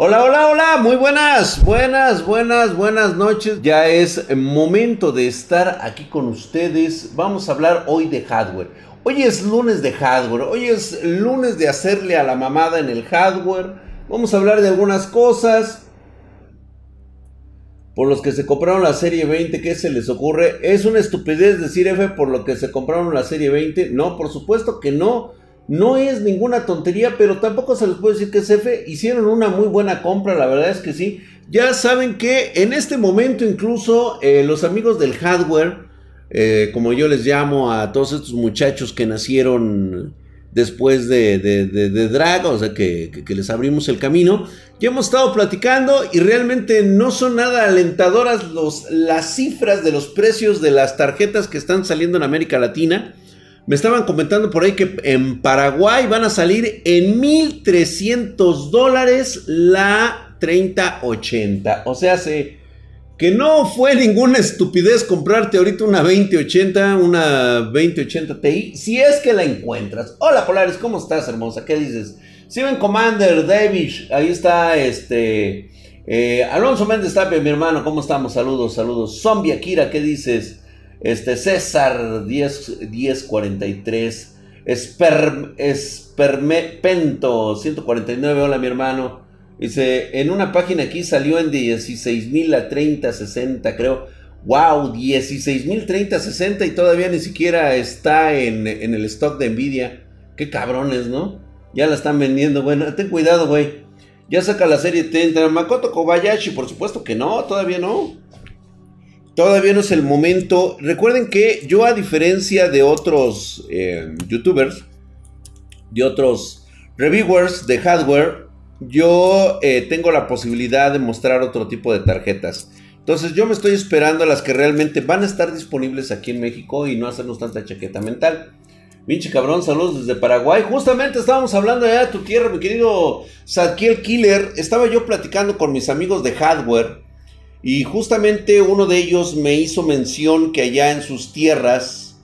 Hola, hola, hola, muy buenas, buenas, buenas, buenas noches. Ya es momento de estar aquí con ustedes. Vamos a hablar hoy de hardware. Hoy es lunes de hardware, hoy es lunes de hacerle a la mamada en el hardware. Vamos a hablar de algunas cosas. Por los que se compraron la serie 20, ¿qué se les ocurre? ¿Es una estupidez decir F por lo que se compraron la serie 20? No, por supuesto que no. No es ninguna tontería, pero tampoco se les puede decir que es. Hicieron una muy buena compra, la verdad es que sí. Ya saben que en este momento incluso eh, los amigos del hardware, eh, como yo les llamo a todos estos muchachos que nacieron después de, de, Drag, o sea que, les abrimos el camino, ya hemos estado platicando y realmente no son nada alentadoras las cifras de los precios de las tarjetas que están saliendo en América Latina. Me estaban comentando por ahí que en Paraguay van a salir en 1300 dólares la 3080. O sea, que no fue ninguna estupidez comprarte ahorita una 2080, una 2080 Ti, si es que la encuentras. Hola Polaris, ¿cómo estás, hermosa? ¿Qué dices? Steven Commander, David, ahí está este. Eh, Alonso Méndez Tapia, mi hermano, ¿cómo estamos? Saludos, saludos. Zombie Akira, ¿qué dices? Este, César 10, 1043. Esperm, Espermepento 149. Hola, mi hermano. Dice, en una página aquí salió en 16 mil a 30, 60, creo. Wow, 16 mil 30, 60 y todavía ni siquiera está en, en, el stock de Nvidia. Qué cabrones, ¿no? Ya la están vendiendo. Bueno, ten cuidado, güey. Ya saca la serie 30. Makoto Kobayashi, por supuesto que no, todavía no. Todavía no es el momento. Recuerden que yo a diferencia de otros eh, youtubers, de otros reviewers de hardware, yo eh, tengo la posibilidad de mostrar otro tipo de tarjetas. Entonces yo me estoy esperando a las que realmente van a estar disponibles aquí en México y no hacernos tanta chaqueta mental. Pinche cabrón, saludos desde Paraguay. Justamente estábamos hablando allá de tu tierra, mi querido Sadkiel Killer. Estaba yo platicando con mis amigos de hardware y justamente uno de ellos me hizo mención que allá en sus tierras,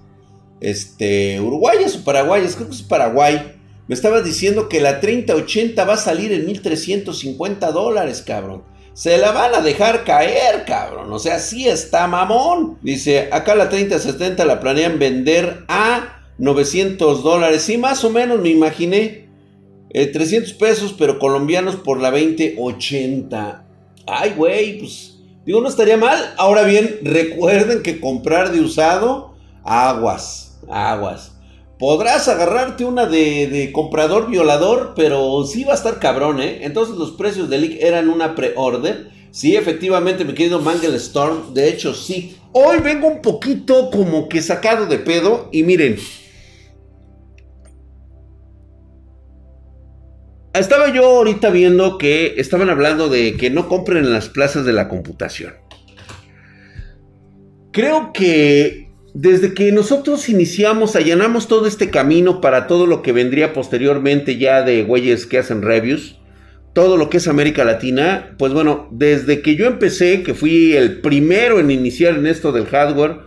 este, uruguayas o paraguayas, creo que es Paraguay, me estaba diciendo que la 3080 va a salir en 1350 dólares, cabrón. Se la van a dejar caer, cabrón. O sea, sí está mamón. Dice, acá la 3070 la planean vender a 900 dólares. Sí, más o menos me imaginé. 300 eh, pesos, pero colombianos por la 2080. Ay, güey, pues Digo, no estaría mal. Ahora bien, recuerden que comprar de usado, aguas, aguas. Podrás agarrarte una de, comprador violador, pero sí va a estar cabrón, ¿eh? Entonces los precios de Leak eran una pre-order. Sí, efectivamente, mi querido Mangle Storm. De hecho, sí. Hoy vengo un poquito como que sacado de pedo. Y miren, Estaba yo ahorita viendo que estaban hablando de que no compren en las plazas de la computación. Creo que desde que nosotros iniciamos, allanamos todo este camino para todo lo que vendría posteriormente ya de güeyes que hacen reviews, todo lo que es América Latina, pues bueno, desde que yo empecé, que fui el primero en iniciar en esto del hardware,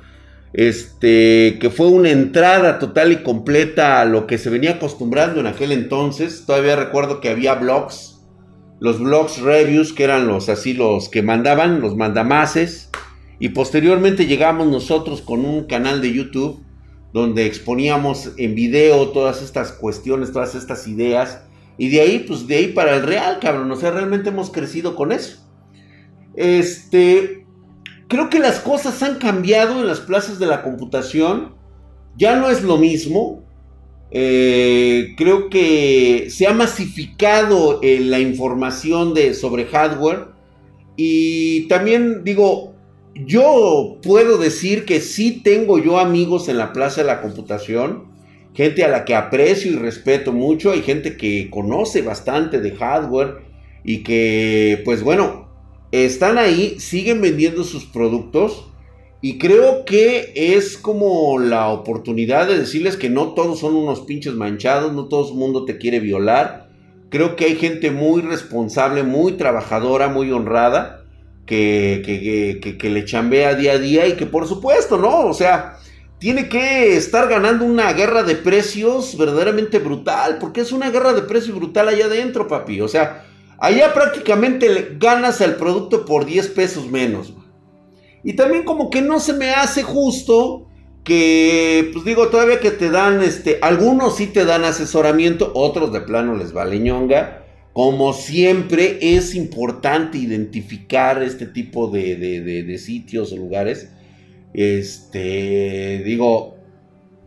este, que fue una entrada total y completa a lo que se venía acostumbrando en aquel entonces. Todavía recuerdo que había blogs, los blogs reviews, que eran los así los que mandaban, los mandamases. Y posteriormente llegamos nosotros con un canal de YouTube donde exponíamos en video todas estas cuestiones, todas estas ideas. Y de ahí, pues de ahí para el real, cabrón. O sea, realmente hemos crecido con eso. Este, creo que las cosas han cambiado en las plazas de la computación. Ya no es lo mismo. Eh, creo que se ha masificado eh, la información de, sobre hardware. Y también digo, yo puedo decir que sí tengo yo amigos en la plaza de la computación. Gente a la que aprecio y respeto mucho. Hay gente que conoce bastante de hardware. Y que, pues bueno, están ahí, siguen vendiendo sus productos y creo que es como la oportunidad de decirles que no todos son unos pinches manchados, no todo el mundo te quiere violar. Creo que hay gente muy responsable, muy trabajadora, muy honrada, que, le chambea día a día y que por supuesto, ¿no? O sea, tiene que estar ganando una guerra de precios verdaderamente brutal, porque es una guerra de precios brutal allá adentro, papi. O sea, Allá prácticamente ganas el producto por 10 pesos menos. Y también como que no se me hace justo que, pues digo, todavía que te dan, este, algunos sí te dan asesoramiento, otros de plano les vale ñonga. Como siempre es importante identificar este tipo de, de sitios o lugares. Este, digo,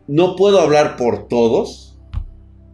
no puedo hablar por todos,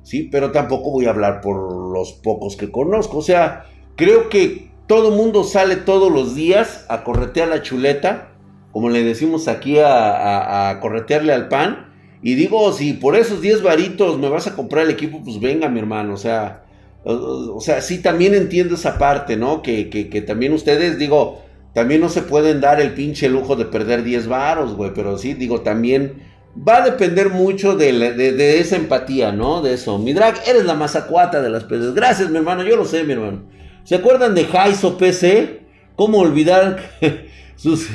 ¿sí? Pero tampoco voy a hablar por los pocos que conozco. O sea, creo que todo mundo sale todos los días a corretear la chuleta, como le decimos aquí a, corretearle al pan. Y digo, si por esos 10 varitos me vas a comprar el equipo, pues venga, mi hermano. O sea, o, sea, sí, también entiendo esa parte, ¿no? Que, que, también ustedes, digo, también no se pueden dar el pinche lujo de perder 10 varos, güey. Pero sí, digo, también va a depender mucho de, esa empatía, ¿no? De eso. Mi drag, eres la mazacuata de las peces. Gracias, mi hermano, yo lo sé, mi hermano. ¿Se acuerdan de Jaiso PC? ¿Cómo olvidar sus...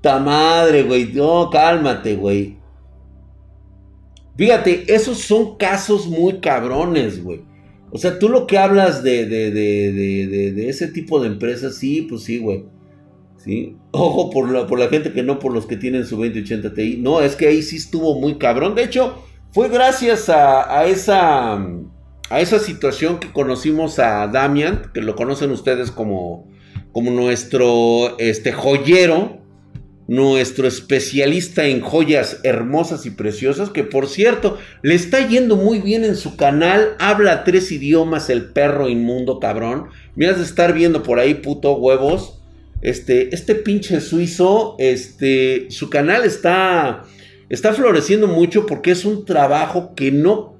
¡Ta madre, güey! No, cálmate, güey. Fíjate, esos son casos muy cabrones, güey. O sea, tú lo que hablas de, de, de, de ese tipo de empresas, sí, pues sí, güey. ¿Sí? Ojo por la, por la gente que no por los que tienen su 2080 Ti. No, es que ahí sí estuvo muy cabrón. De hecho, fue gracias a, esa, a esa situación que conocimos a Damian, que lo conocen ustedes como, como nuestro este, joyero, nuestro especialista en joyas hermosas y preciosas, que por cierto, le está yendo muy bien en su canal, habla tres idiomas, el perro inmundo cabrón. Me has de estar viendo por ahí, puto huevos. Este, este pinche suizo, este, su canal está, está floreciendo mucho porque es un trabajo que no,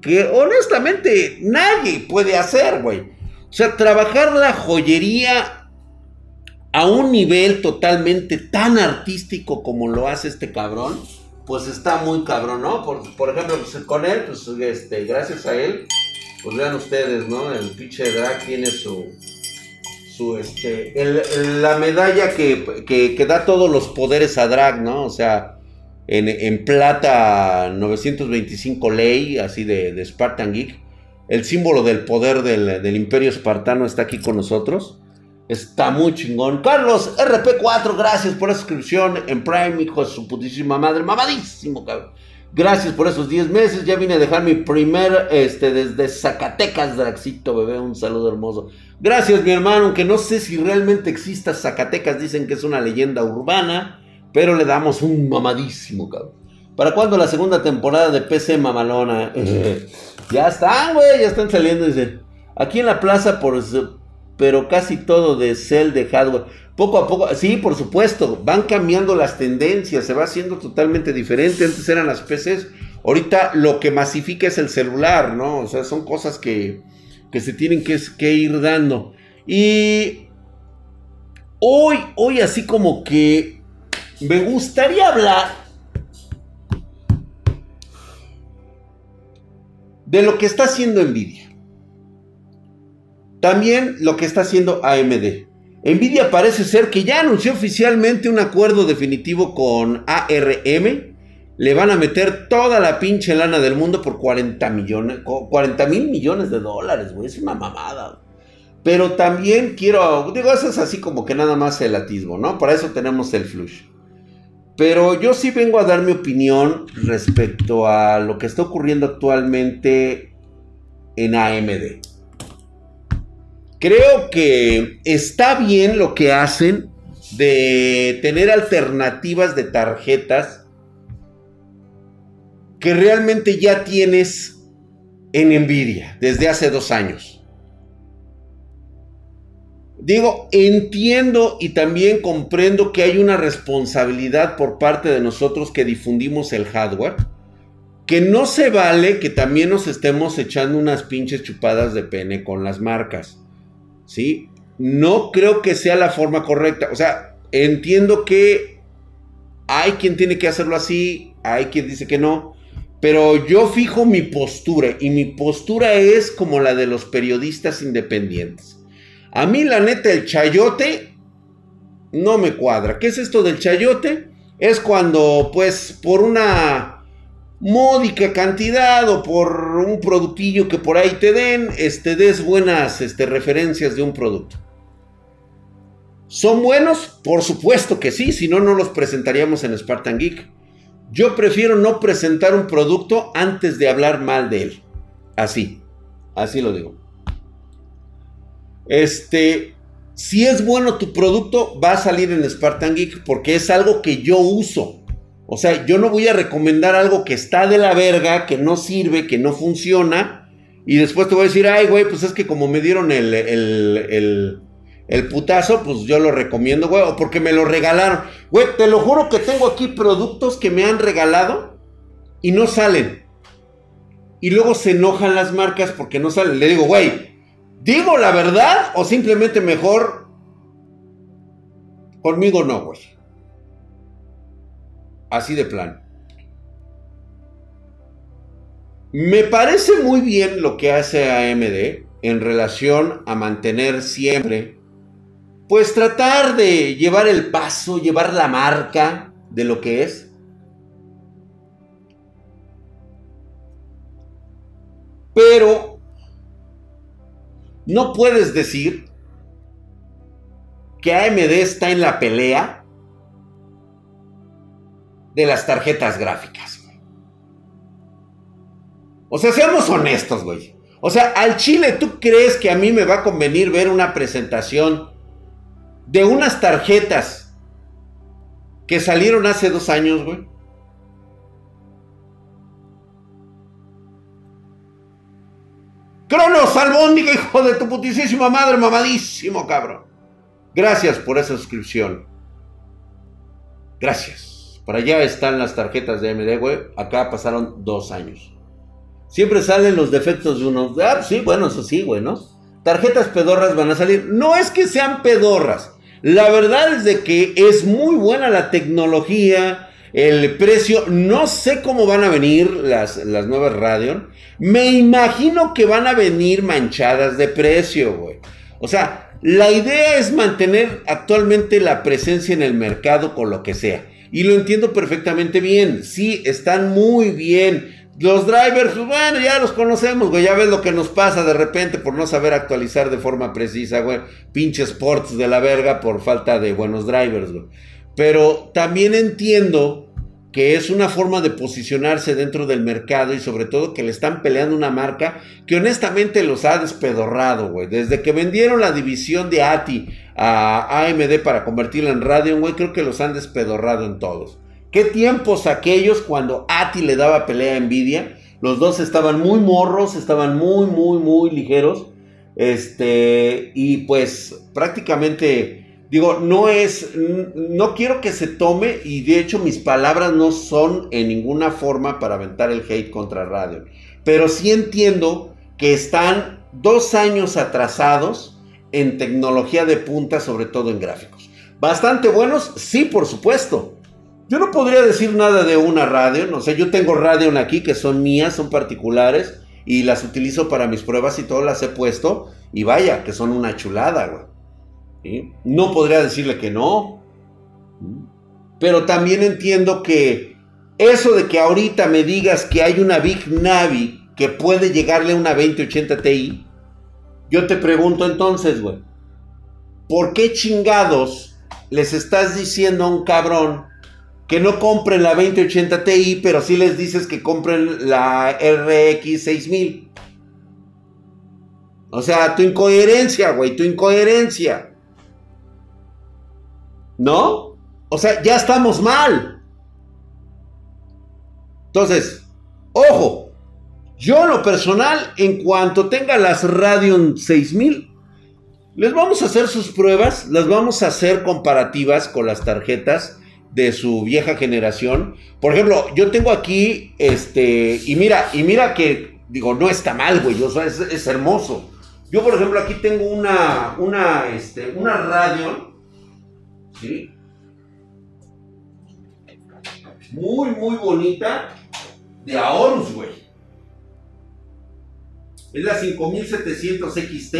que honestamente nadie puede hacer, güey. O sea, trabajar la joyería a un nivel totalmente tan artístico como lo hace este cabrón, pues está muy cabrón, ¿no? Por, ejemplo, pues, con él, pues este, gracias a él, pues vean ustedes, ¿no? El pinche drag tiene su, su este, la medalla que, que, da todos los poderes a Drag, ¿no? O sea, en, plata 925 ley, así de, Spartan Geek. El símbolo del poder del, imperio espartano está aquí con nosotros. Está muy chingón. Carlos, RP4, gracias por la suscripción en Prime, hijo de su putísima madre. Mamadísimo, cabrón. Gracias por esos 10 meses. Ya vine a dejar mi primer, este, desde Zacatecas, Draxito, bebé. Un saludo hermoso. Gracias, mi hermano. Aunque no sé si realmente exista Zacatecas, dicen que es una leyenda urbana. Pero le damos un mamadísimo, cabrón. ¿Para cuándo la segunda temporada de PC Mamalona? ya están, güey. Ya están saliendo, dice. Aquí en la plaza, por, pero casi todo de cel de hardware. Poco a poco, sí, por supuesto, van cambiando las tendencias, se va haciendo totalmente diferente. Antes eran las PCs, ahorita lo que masifica es el celular, ¿no? O sea, son cosas que, que se tienen que, que, ir dando. Y hoy, hoy así como que me gustaría hablar de lo que está haciendo Nvidia. También lo que está haciendo AMD. Nvidia parece ser que ya anunció oficialmente un acuerdo definitivo con ARM. Le van a meter toda la pinche lana del mundo por 40 millones, 40 mil millones de dólares, güey. Es una mamada. Pero también quiero, digo, eso es así como que nada más el atisbo, ¿no? Para eso tenemos el flush. Pero yo sí vengo a dar mi opinión respecto a lo que está ocurriendo actualmente en AMD. Creo que está bien lo que hacen de tener alternativas de tarjetas que realmente ya tienes en Nvidia desde hace dos años. Digo, entiendo y también comprendo que hay una responsabilidad por parte de nosotros que difundimos el hardware. Que no se vale que también nos estemos echando unas pinches chupadas de pene con las marcas. ¿Sí? No creo que sea la forma correcta. O sea, entiendo que hay quien tiene que hacerlo así, hay quien dice que no, pero yo fijo mi postura y mi postura es como la de los periodistas independientes. A mí la neta el chayote no me cuadra. ¿Qué es esto del chayote? Es cuando pues por una módica cantidad o por un productillo que por ahí te den, este, des buenas este, referencias de un producto. ¿Son buenos? Por supuesto que sí, si no, no los presentaríamos en Spartan Geek. Yo prefiero no presentar un producto antes de hablar mal de él. Así, así lo digo. Este, si es bueno tu producto, va a salir en Spartan Geek porque es algo que yo uso. O sea, yo no voy a recomendar algo que está de la verga, que no sirve, que no funciona. Y después te voy a decir, ay, güey, pues es que como me dieron el, el, el, putazo, pues yo lo recomiendo, güey. O porque me lo regalaron. Güey, te lo juro que tengo aquí productos que me han regalado y no salen. Y luego se enojan las marcas porque no salen. Le digo, güey, ¿digo la verdad o simplemente mejor? Conmigo no, güey. Así de plan. Me parece muy bien lo que hace AMD en relación a mantener siempre, pues tratar de llevar el paso, llevar la marca de lo que es. Pero no puedes decir que AMD está en la pelea de las tarjetas gráficas. O sea, seamos honestos, güey. O sea, al Chile, ¿tú crees que a mí me va a convenir ver una presentación de unas tarjetas que salieron hace dos años, güey? Cronos, albóndiga, hijo de tu putísima madre, mamadísimo, cabrón. Gracias por esa suscripción. Gracias. Para allá están las tarjetas de AMD, güey. Acá pasaron dos años. Siempre salen los defectos de uno. Ah, sí, bueno, eso sí, güey, ¿no? Tarjetas pedorras van a salir. No es que sean pedorras. La verdad es de que es muy buena la tecnología, el precio. No sé cómo van a venir las, las nuevas Radeon. Me imagino que van a venir manchadas de precio, güey. O sea, la idea es mantener actualmente la presencia en el mercado con lo que sea. Y lo entiendo perfectamente bien. Sí, están muy bien. Los drivers, pues, bueno, ya los conocemos, güey. Ya ves lo que nos pasa de repente por no saber actualizar de forma precisa, güey. Pinches ports de la verga por falta de buenos drivers, güey. Pero también entiendo que es una forma de posicionarse dentro del mercado y sobre todo que le están peleando una marca que honestamente los ha despedorrado, güey. Desde que vendieron la división de ATI a AMD para convertirla en Radeon, güey, creo que los han despedorrado en todos. ¿Qué tiempos aquellos cuando ATI le daba pelea a Nvidia? Los dos estaban muy morros, estaban muy, muy, muy ligeros. Este, y pues prácticamente Digo, no es, no quiero que se tome y de hecho mis palabras no son en ninguna forma para aventar el hate contra Radio. Pero sí entiendo que están dos años atrasados en tecnología de punta, sobre todo en gráficos. Bastante buenos, sí, por supuesto. Yo no podría decir nada de una radio, no sé, yo tengo radio aquí que son mías, son particulares y las utilizo para mis pruebas y todas las he puesto y vaya, que son una chulada, güey. No podría decirle que no. Pero también entiendo que eso de que ahorita me digas que hay una Big Navi que puede llegarle a una 2080 Ti, yo te pregunto entonces, güey, ¿por qué chingados les estás diciendo a un cabrón que no compren la 2080 Ti, pero sí les dices que compren la RX 6000? O sea, tu incoherencia, güey, tu incoherencia. ¿No? O sea, ya estamos mal. Entonces, ojo, yo en lo personal, en cuanto tenga las Radeon 6000, les vamos a hacer sus pruebas, las vamos a hacer comparativas con las tarjetas de su vieja generación. Por ejemplo, yo tengo aquí, este, y mira, y mira que, digo, no está mal, güey, o sea, es, es, hermoso. Yo, por ejemplo, aquí tengo una, una, este, una Radeon muy, muy bonita de Aorus, güey. Es la 5700 XT.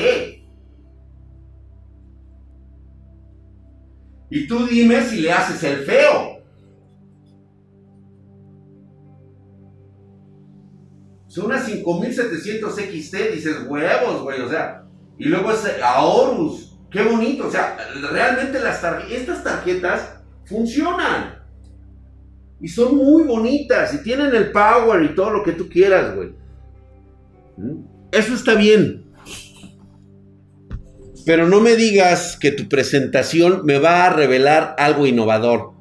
Y tú dime si le haces el feo. Son unas 5700 XT, dices huevos, güey, o sea. Y luego es Aorus, qué bonito, o sea, realmente estas tarjetas funcionan. Y son muy bonitas y tienen el power y todo lo que tú quieras, güey. ¿Mm? Eso está bien. Pero no me digas que tu presentación me va a revelar algo innovador,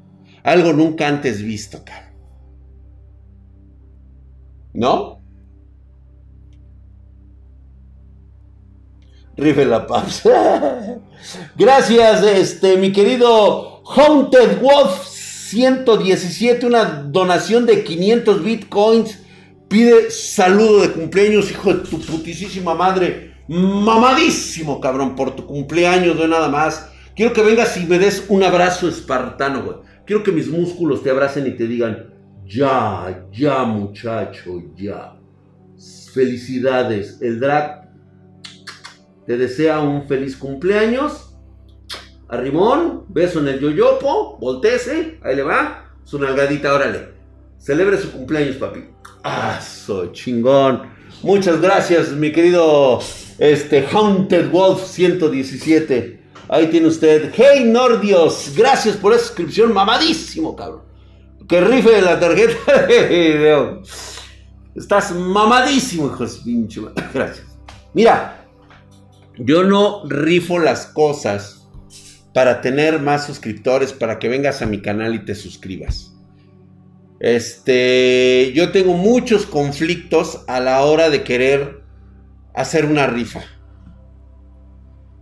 algo nunca antes visto, cara. ¿No? Rife la paz. Gracias, este, mi querido Haunted Wolf 117, una donación de 500 bitcoins. Pide saludo de cumpleaños, hijo de tu putísima madre. Mamadísimo, cabrón, por tu cumpleaños, de nada más. Quiero que vengas y me des un abrazo espartano, güey. Quiero que mis músculos te abracen y te digan, ya, ya, muchacho, ya. Felicidades. El drag te desea un feliz cumpleaños. A Rimón, beso en el yoyopo, voltese, ahí le va. Su nalgadita, órale. Celebre su cumpleaños, papi. Ah, soy chingón. Muchas gracias, mi querido este, Haunted Wolf 117. Ahí tiene usted. Hey Nordios, gracias por esa suscripción, mamadísimo, cabrón. Que rife la tarjeta de. Estás mamadísimo, hijos pinche. Gracias. Mira, yo no rifo las cosas para tener más suscriptores, para que vengas a mi canal y te suscribas. Este, yo tengo muchos conflictos a la hora de querer hacer una rifa.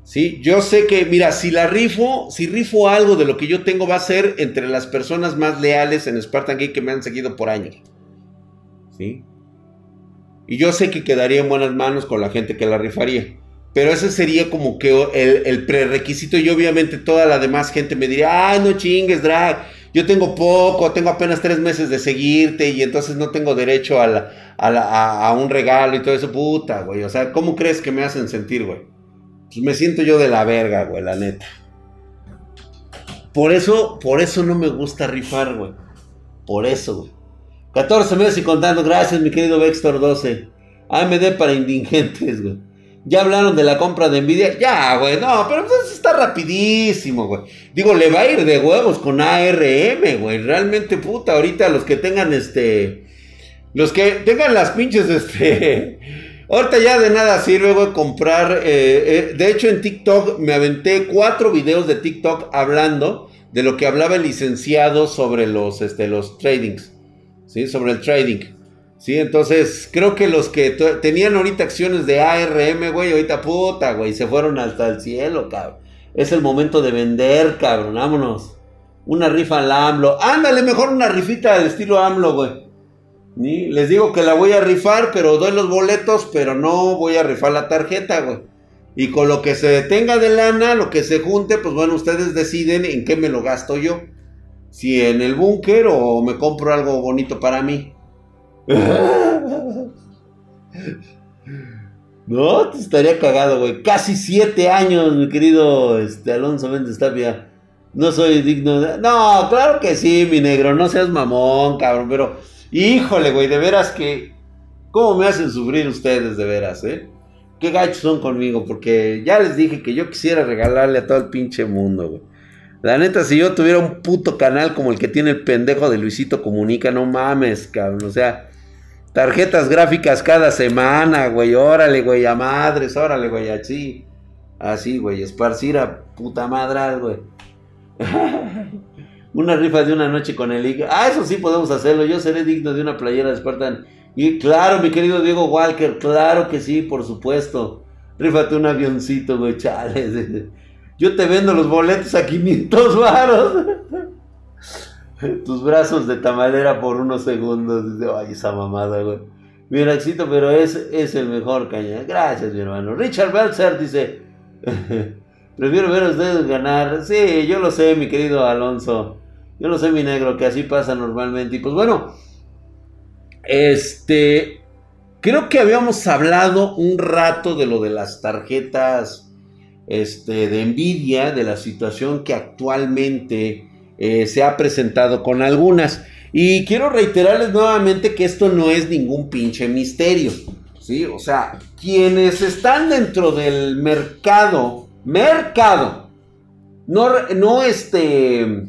¿Sí? Yo sé que, mira, si la rifo, si rifo algo de lo que yo tengo va a ser entre las personas más leales en Spartan Geek que me han seguido por años. ¿Sí? Y yo sé que quedaría en buenas manos con la gente que la rifaría. Pero ese sería como que el, el prerequisito y obviamente toda la demás gente me diría, ah, no chingues, drag yo tengo poco, tengo apenas tres meses de seguirte y entonces no tengo derecho a, un regalo y todo eso, puta, güey. O sea, ¿cómo crees que me hacen sentir, güey? Pues me siento yo de la verga, güey, la neta. Por eso, por eso no me gusta rifar, güey. Por eso, güey. 14 meses y contando. Gracias, mi querido Vextor 12. AMD para indigentes, güey. Ya hablaron de la compra de Nvidia. Ya, güey, no, pero pues está rapidísimo, güey. Digo, le va a ir de huevos con ARM, güey. Realmente, puta, ahorita los que tengan este. Los que tengan las pinches, este. Ahorita ya de nada sirve, comprar. Eh, eh, de hecho, en TikTok me aventé cuatro videos de TikTok hablando de lo que hablaba el licenciado sobre los, este, los tradings. ¿Sí? Sobre el trading. Sí, entonces creo que los que tenían ahorita acciones de ARM, güey, ahorita puta, güey, se fueron hasta el cielo, cabrón. Es el momento de vender, cabrón, vámonos. Una rifa al AMLO. Ándale, mejor una rifita al estilo AMLO, güey. Les digo que la voy a rifar, pero doy los boletos, pero no voy a rifar la tarjeta, güey. Y con lo que se detenga de lana, lo que se junte, pues bueno, ustedes deciden en qué me lo gasto yo. Si en el búnker o me compro algo bonito para mí. No, te estaría cagado, güey. Casi siete años, mi querido este, Alonso Méndez Tapia. No soy digno de... No, claro que sí, mi negro. No seas mamón, cabrón. Pero, híjole, güey, de veras que... ¿Cómo me hacen sufrir ustedes, de veras, eh? Qué gachos son conmigo, porque ya les dije que yo quisiera regalarle a todo el pinche mundo, güey. La neta, si yo tuviera un puto canal como el que tiene el pendejo de Luisito Comunica, no mames, cabrón. O sea, Tarjetas gráficas cada semana, güey. Órale, güey, a madres, órale, güey, así. Así, güey, esparcir a puta madre, güey. una rifa de una noche con el IG. Ah, eso sí podemos hacerlo. Yo seré digno de una playera de Spartan. Y claro, mi querido Diego Walker, claro que sí, por supuesto. Rífate un avioncito, güey, chales. Yo te vendo los boletos a 500 varos. Tus brazos de tamalera por unos segundos. Dice, ay, esa mamada, güey. Mira, éxito, pero es, es el mejor caña. Gracias, mi hermano. Richard Belzer dice: Prefiero ver a ustedes ganar. Sí, yo lo sé, mi querido Alonso. Yo lo sé, mi negro, que así pasa normalmente. Y pues bueno, este. Creo que habíamos hablado un rato de lo de las tarjetas este, de envidia, de la situación que actualmente eh, se ha presentado con algunas. Y quiero reiterarles nuevamente que esto no es ningún pinche misterio. ¿Sí? O sea, quienes están dentro del mercado, mercado, no, no este,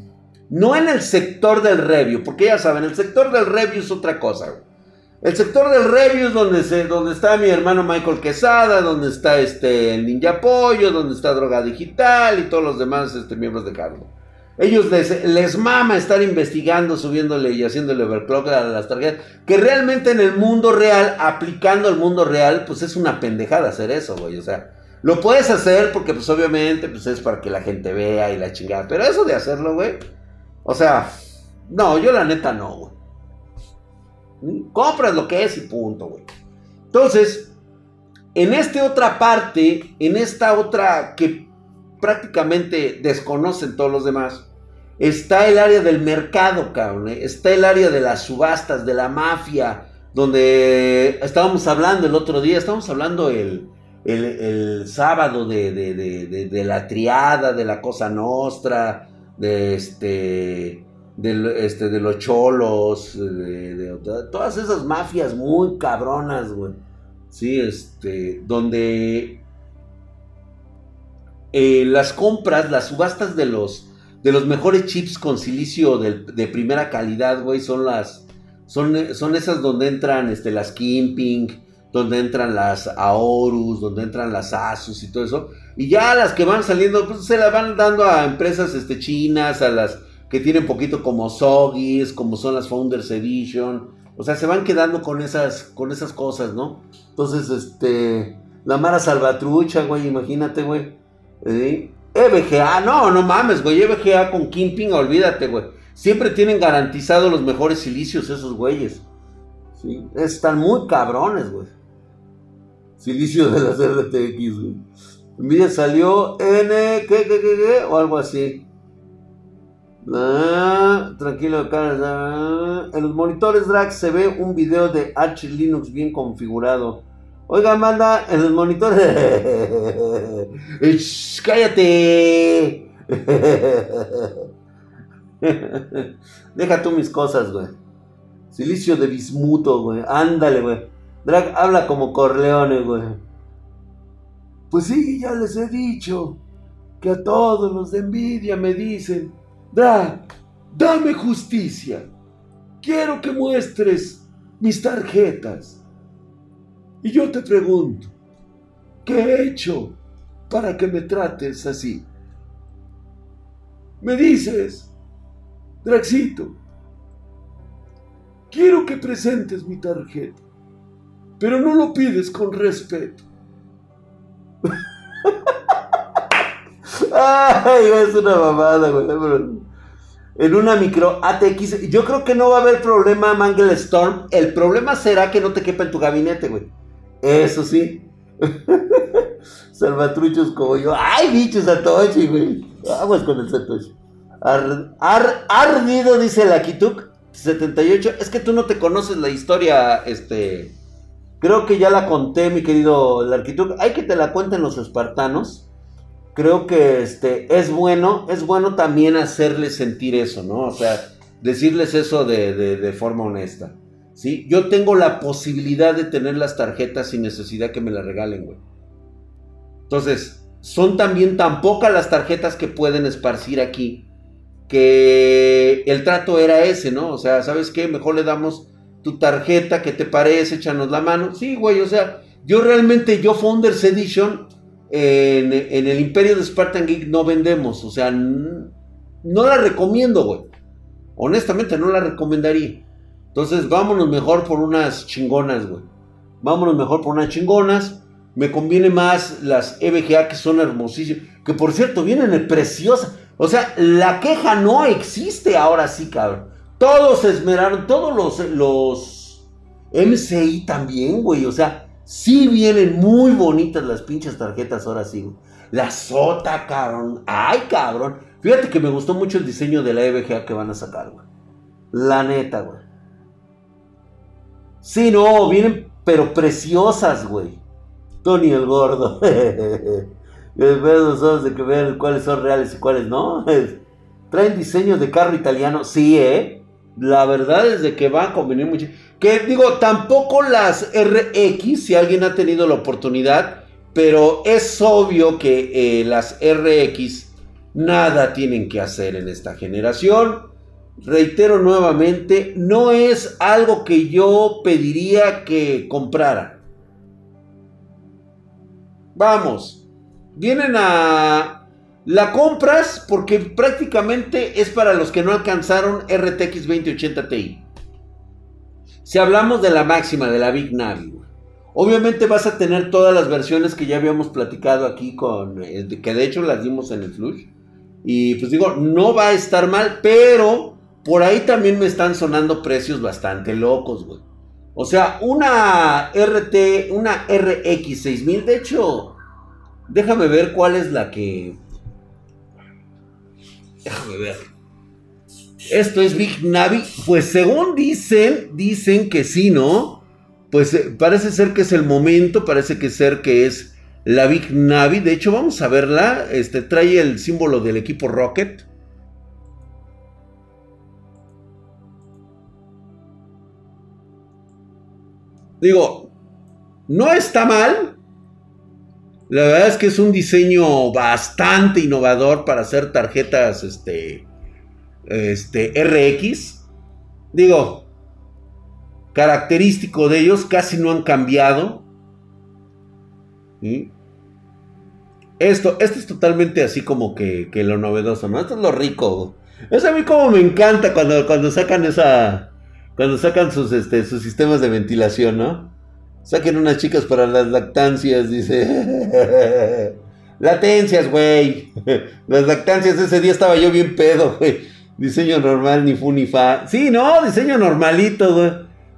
no en el sector del review, porque ya saben, el sector del review es otra cosa. El sector del review es donde, se, donde está mi hermano Michael Quesada, donde está este Ninja Pollo, donde está Droga Digital y todos los demás este, miembros de cargo. Ellos les, les mama estar investigando, subiéndole y haciéndole overclock a las tarjetas. Que realmente en el mundo real, aplicando el mundo real, pues es una pendejada hacer eso, güey. O sea, lo puedes hacer porque pues obviamente pues es para que la gente vea y la chingada. Pero eso de hacerlo, güey. O sea, no, yo la neta no, güey. Compras lo que es y punto, güey. Entonces, en esta otra parte, en esta otra que prácticamente desconocen todos los demás. Está el área del mercado, cabrón. ¿eh? Está el área de las subastas, de la mafia, donde estábamos hablando el otro día, estábamos hablando el, el, sábado de, la triada, de la cosa nostra, de este, de, este, de los cholos, de, todas esas mafias muy cabronas, güey. Sí, este, donde eh, las compras, las subastas de los, de los mejores chips con silicio de, primera calidad, güey, son las, son, son esas donde entran este, las Kimping, donde entran las Aorus, donde entran las Asus y todo eso. Y ya las que van saliendo, pues se las van dando a empresas este, chinas, a las que tienen poquito como Sogis, como son las Founders Edition. O sea, se van quedando con esas, con esas cosas, ¿no? Entonces, este, la Mara Salvatrucha, güey, imagínate, güey. EVGA, no, no mames, güey. EVGA con Kimping, olvídate, güey. Siempre tienen garantizado los mejores silicios esos güeyes. ¿sí? Están muy cabrones, güey. Silicio de las RTX, güey. Nvidia salió N, ¿qué, qué? O algo así. Ah, tranquilo, acá. En los monitores drag se ve un video de Arch Linux bien configurado. Oiga, manda en los monitores. ¡Cállate! Deja tú mis cosas, güey. Silicio de bismuto, güey. Ándale, güey. Drag habla como Corleone, güey. Pues sí, ya les he dicho que a todos los de envidia me dicen, Drag, dame justicia. Quiero que muestres mis tarjetas. Y yo te pregunto, ¿qué he hecho para que me trates así? Me dices, Draxito, quiero que presentes mi tarjeta, pero no lo pides con respeto. Ay, es una mamada, güey. En una micro ATX. Yo creo que no va a haber problema, Mangle Storm. El problema será que no te quepa en tu gabinete, güey. Eso sí. Salvatruchos como yo. ¡Ay, bichos Satoshi, güey! Vamos con el Satoshi. ardido, dice la Kituk 78. Es que tú no te conoces la historia, este. Creo que ya la conté, mi querido Larquituk. Hay que te la cuenten los espartanos. Creo que este es bueno, es bueno también hacerles sentir eso, ¿no? O sea, decirles eso de, de forma honesta. ¿Sí? Yo tengo la posibilidad de tener las tarjetas sin necesidad que me las regalen, güey. Entonces, son también tan pocas las tarjetas que pueden esparcir aquí que el trato era ese, ¿no? O sea, ¿sabes qué? Mejor le damos tu tarjeta, ¿qué te parece? Échanos la mano. Sí, güey, o sea, yo realmente, yo Founders Edition en, en el Imperio de Spartan Geek no vendemos, o sea, no la recomiendo, güey. Honestamente, no la recomendaría. Entonces, vámonos mejor por unas chingonas, güey. Vámonos mejor por unas chingonas. Me conviene más las EVGA que son hermosísimas. Que por cierto, vienen preciosas. O sea, la queja no existe ahora sí, cabrón. Todos se esmeraron, todos los, los MCI también, güey. O sea, sí vienen muy bonitas las pinches tarjetas ahora sí, güey. La sota, cabrón. Ay, cabrón. Fíjate que me gustó mucho el diseño de la EVGA que van a sacar, güey. La neta, güey. Sí, no, vienen pero preciosas, güey. Tony el gordo. Después ojos de que ver cuáles son reales y cuáles no. Traen diseño de carro italiano. Sí, ¿eh? La verdad es de que va a convenir mucho. Que digo, tampoco las RX, si alguien ha tenido la oportunidad, pero es obvio que eh, las RX nada tienen que hacer en esta generación. Reitero nuevamente, no es algo que yo pediría que comprara. Vamos, vienen a... La compras porque prácticamente es para los que no alcanzaron RTX 2080 Ti. Si hablamos de la máxima, de la Big Navi, obviamente vas a tener todas las versiones que ya habíamos platicado aquí con, eh, que de hecho las dimos en el Flush. Y pues digo, no va a estar mal, pero por ahí también me están sonando precios bastante locos, güey. O sea, una RT, una RX 6000, de hecho, déjame ver cuál es la que... Déjame ver. Esto es Big Navi. Pues según dicen, dicen que sí, ¿no? Pues eh, parece ser que es el momento, parece que ser que es la Big Navi. De hecho, vamos a verla. Este trae el símbolo del equipo Rocket. Digo, no está mal. La verdad es que es un diseño bastante innovador para hacer tarjetas este, este, RX. Digo, característico de ellos, casi no han cambiado. Esto, esto es totalmente así como que, lo novedoso, ¿no? Esto es lo rico. Es a mí como me encanta cuando, cuando sacan esa, cuando sacan sus, este, sus sistemas de ventilación, ¿no? Saquen unas chicas para las lactancias, dice. Latencias, güey. Las lactancias, ese día estaba yo bien pedo, güey. Diseño normal, ni fu ni fa. Sí, no, diseño normalito, güey.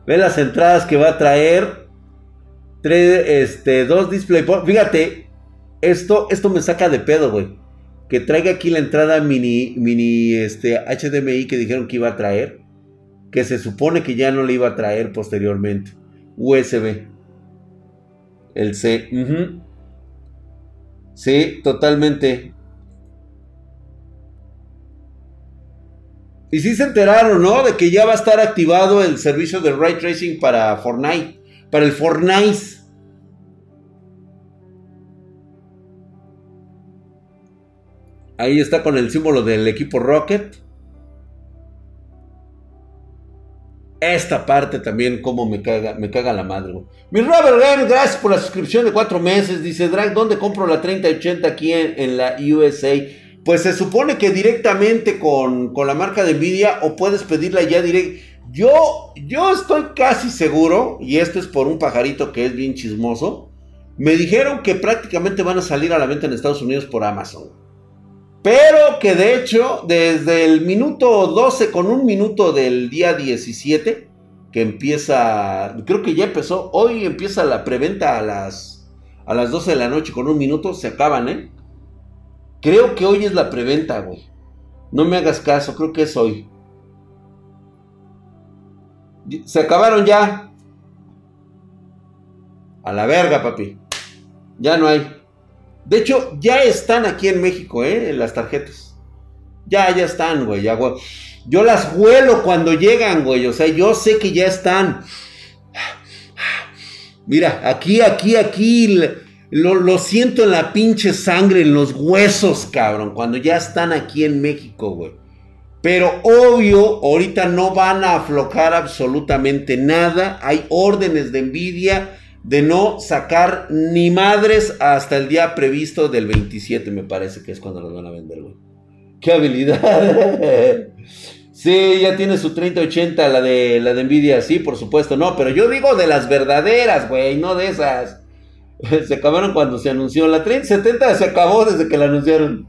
Ve las entradas que va a traer. Tres, este, dos display. Fíjate, esto, esto me saca de pedo, güey. Que traiga aquí la entrada mini, mini, este, HDMI que dijeron que iba a traer que se supone que ya no le iba a traer posteriormente. USB. El C. Sí, totalmente. Y sí se enteraron, ¿no? De que ya va a estar activado el servicio de ray tracing para Fortnite. Para el Fortnite. Ahí está con el símbolo del equipo Rocket. Esta parte también, como me caga, me caga la madre, Mi Robert Ren, gracias por la suscripción de cuatro meses. Dice, Drag, ¿dónde compro la 3080 aquí en, la USA? Pues se supone que directamente con, la marca de Nvidia o puedes pedirla ya directo. Yo, yo estoy casi seguro, y esto es por un pajarito que es bien chismoso. Me dijeron que prácticamente van a salir a la venta en Estados Unidos por Amazon. Pero que de hecho, desde el minuto 12 con un minuto del día 17, que empieza, creo que ya empezó, hoy empieza la preventa a las, a las 12 de la noche con un minuto, se acaban, ¿eh? Creo que hoy es la preventa, güey. No me hagas caso, creo que es hoy. Se acabaron ya. A la verga, papi. Ya no hay. De hecho, ya están aquí en México, ¿eh? Las tarjetas. Ya, ya están, güey. Ya, Yo las huelo cuando llegan, güey. O sea, yo sé que ya están. Mira, aquí, aquí, aquí. Lo, lo, siento en la pinche sangre, en los huesos, cabrón. Cuando ya están aquí en México, güey. Pero obvio, ahorita no van a aflojar absolutamente nada. Hay órdenes de envidia de no sacar ni madres hasta el día previsto del 27, me parece que es cuando las van a vender, güey. ¡Qué habilidad! sí, ya tiene su 3080, la de, la de Nvidia, sí, por supuesto, no, pero yo digo de las verdaderas, güey, no de esas. se acabaron cuando se anunció. La 3070 se acabó desde que la anunciaron.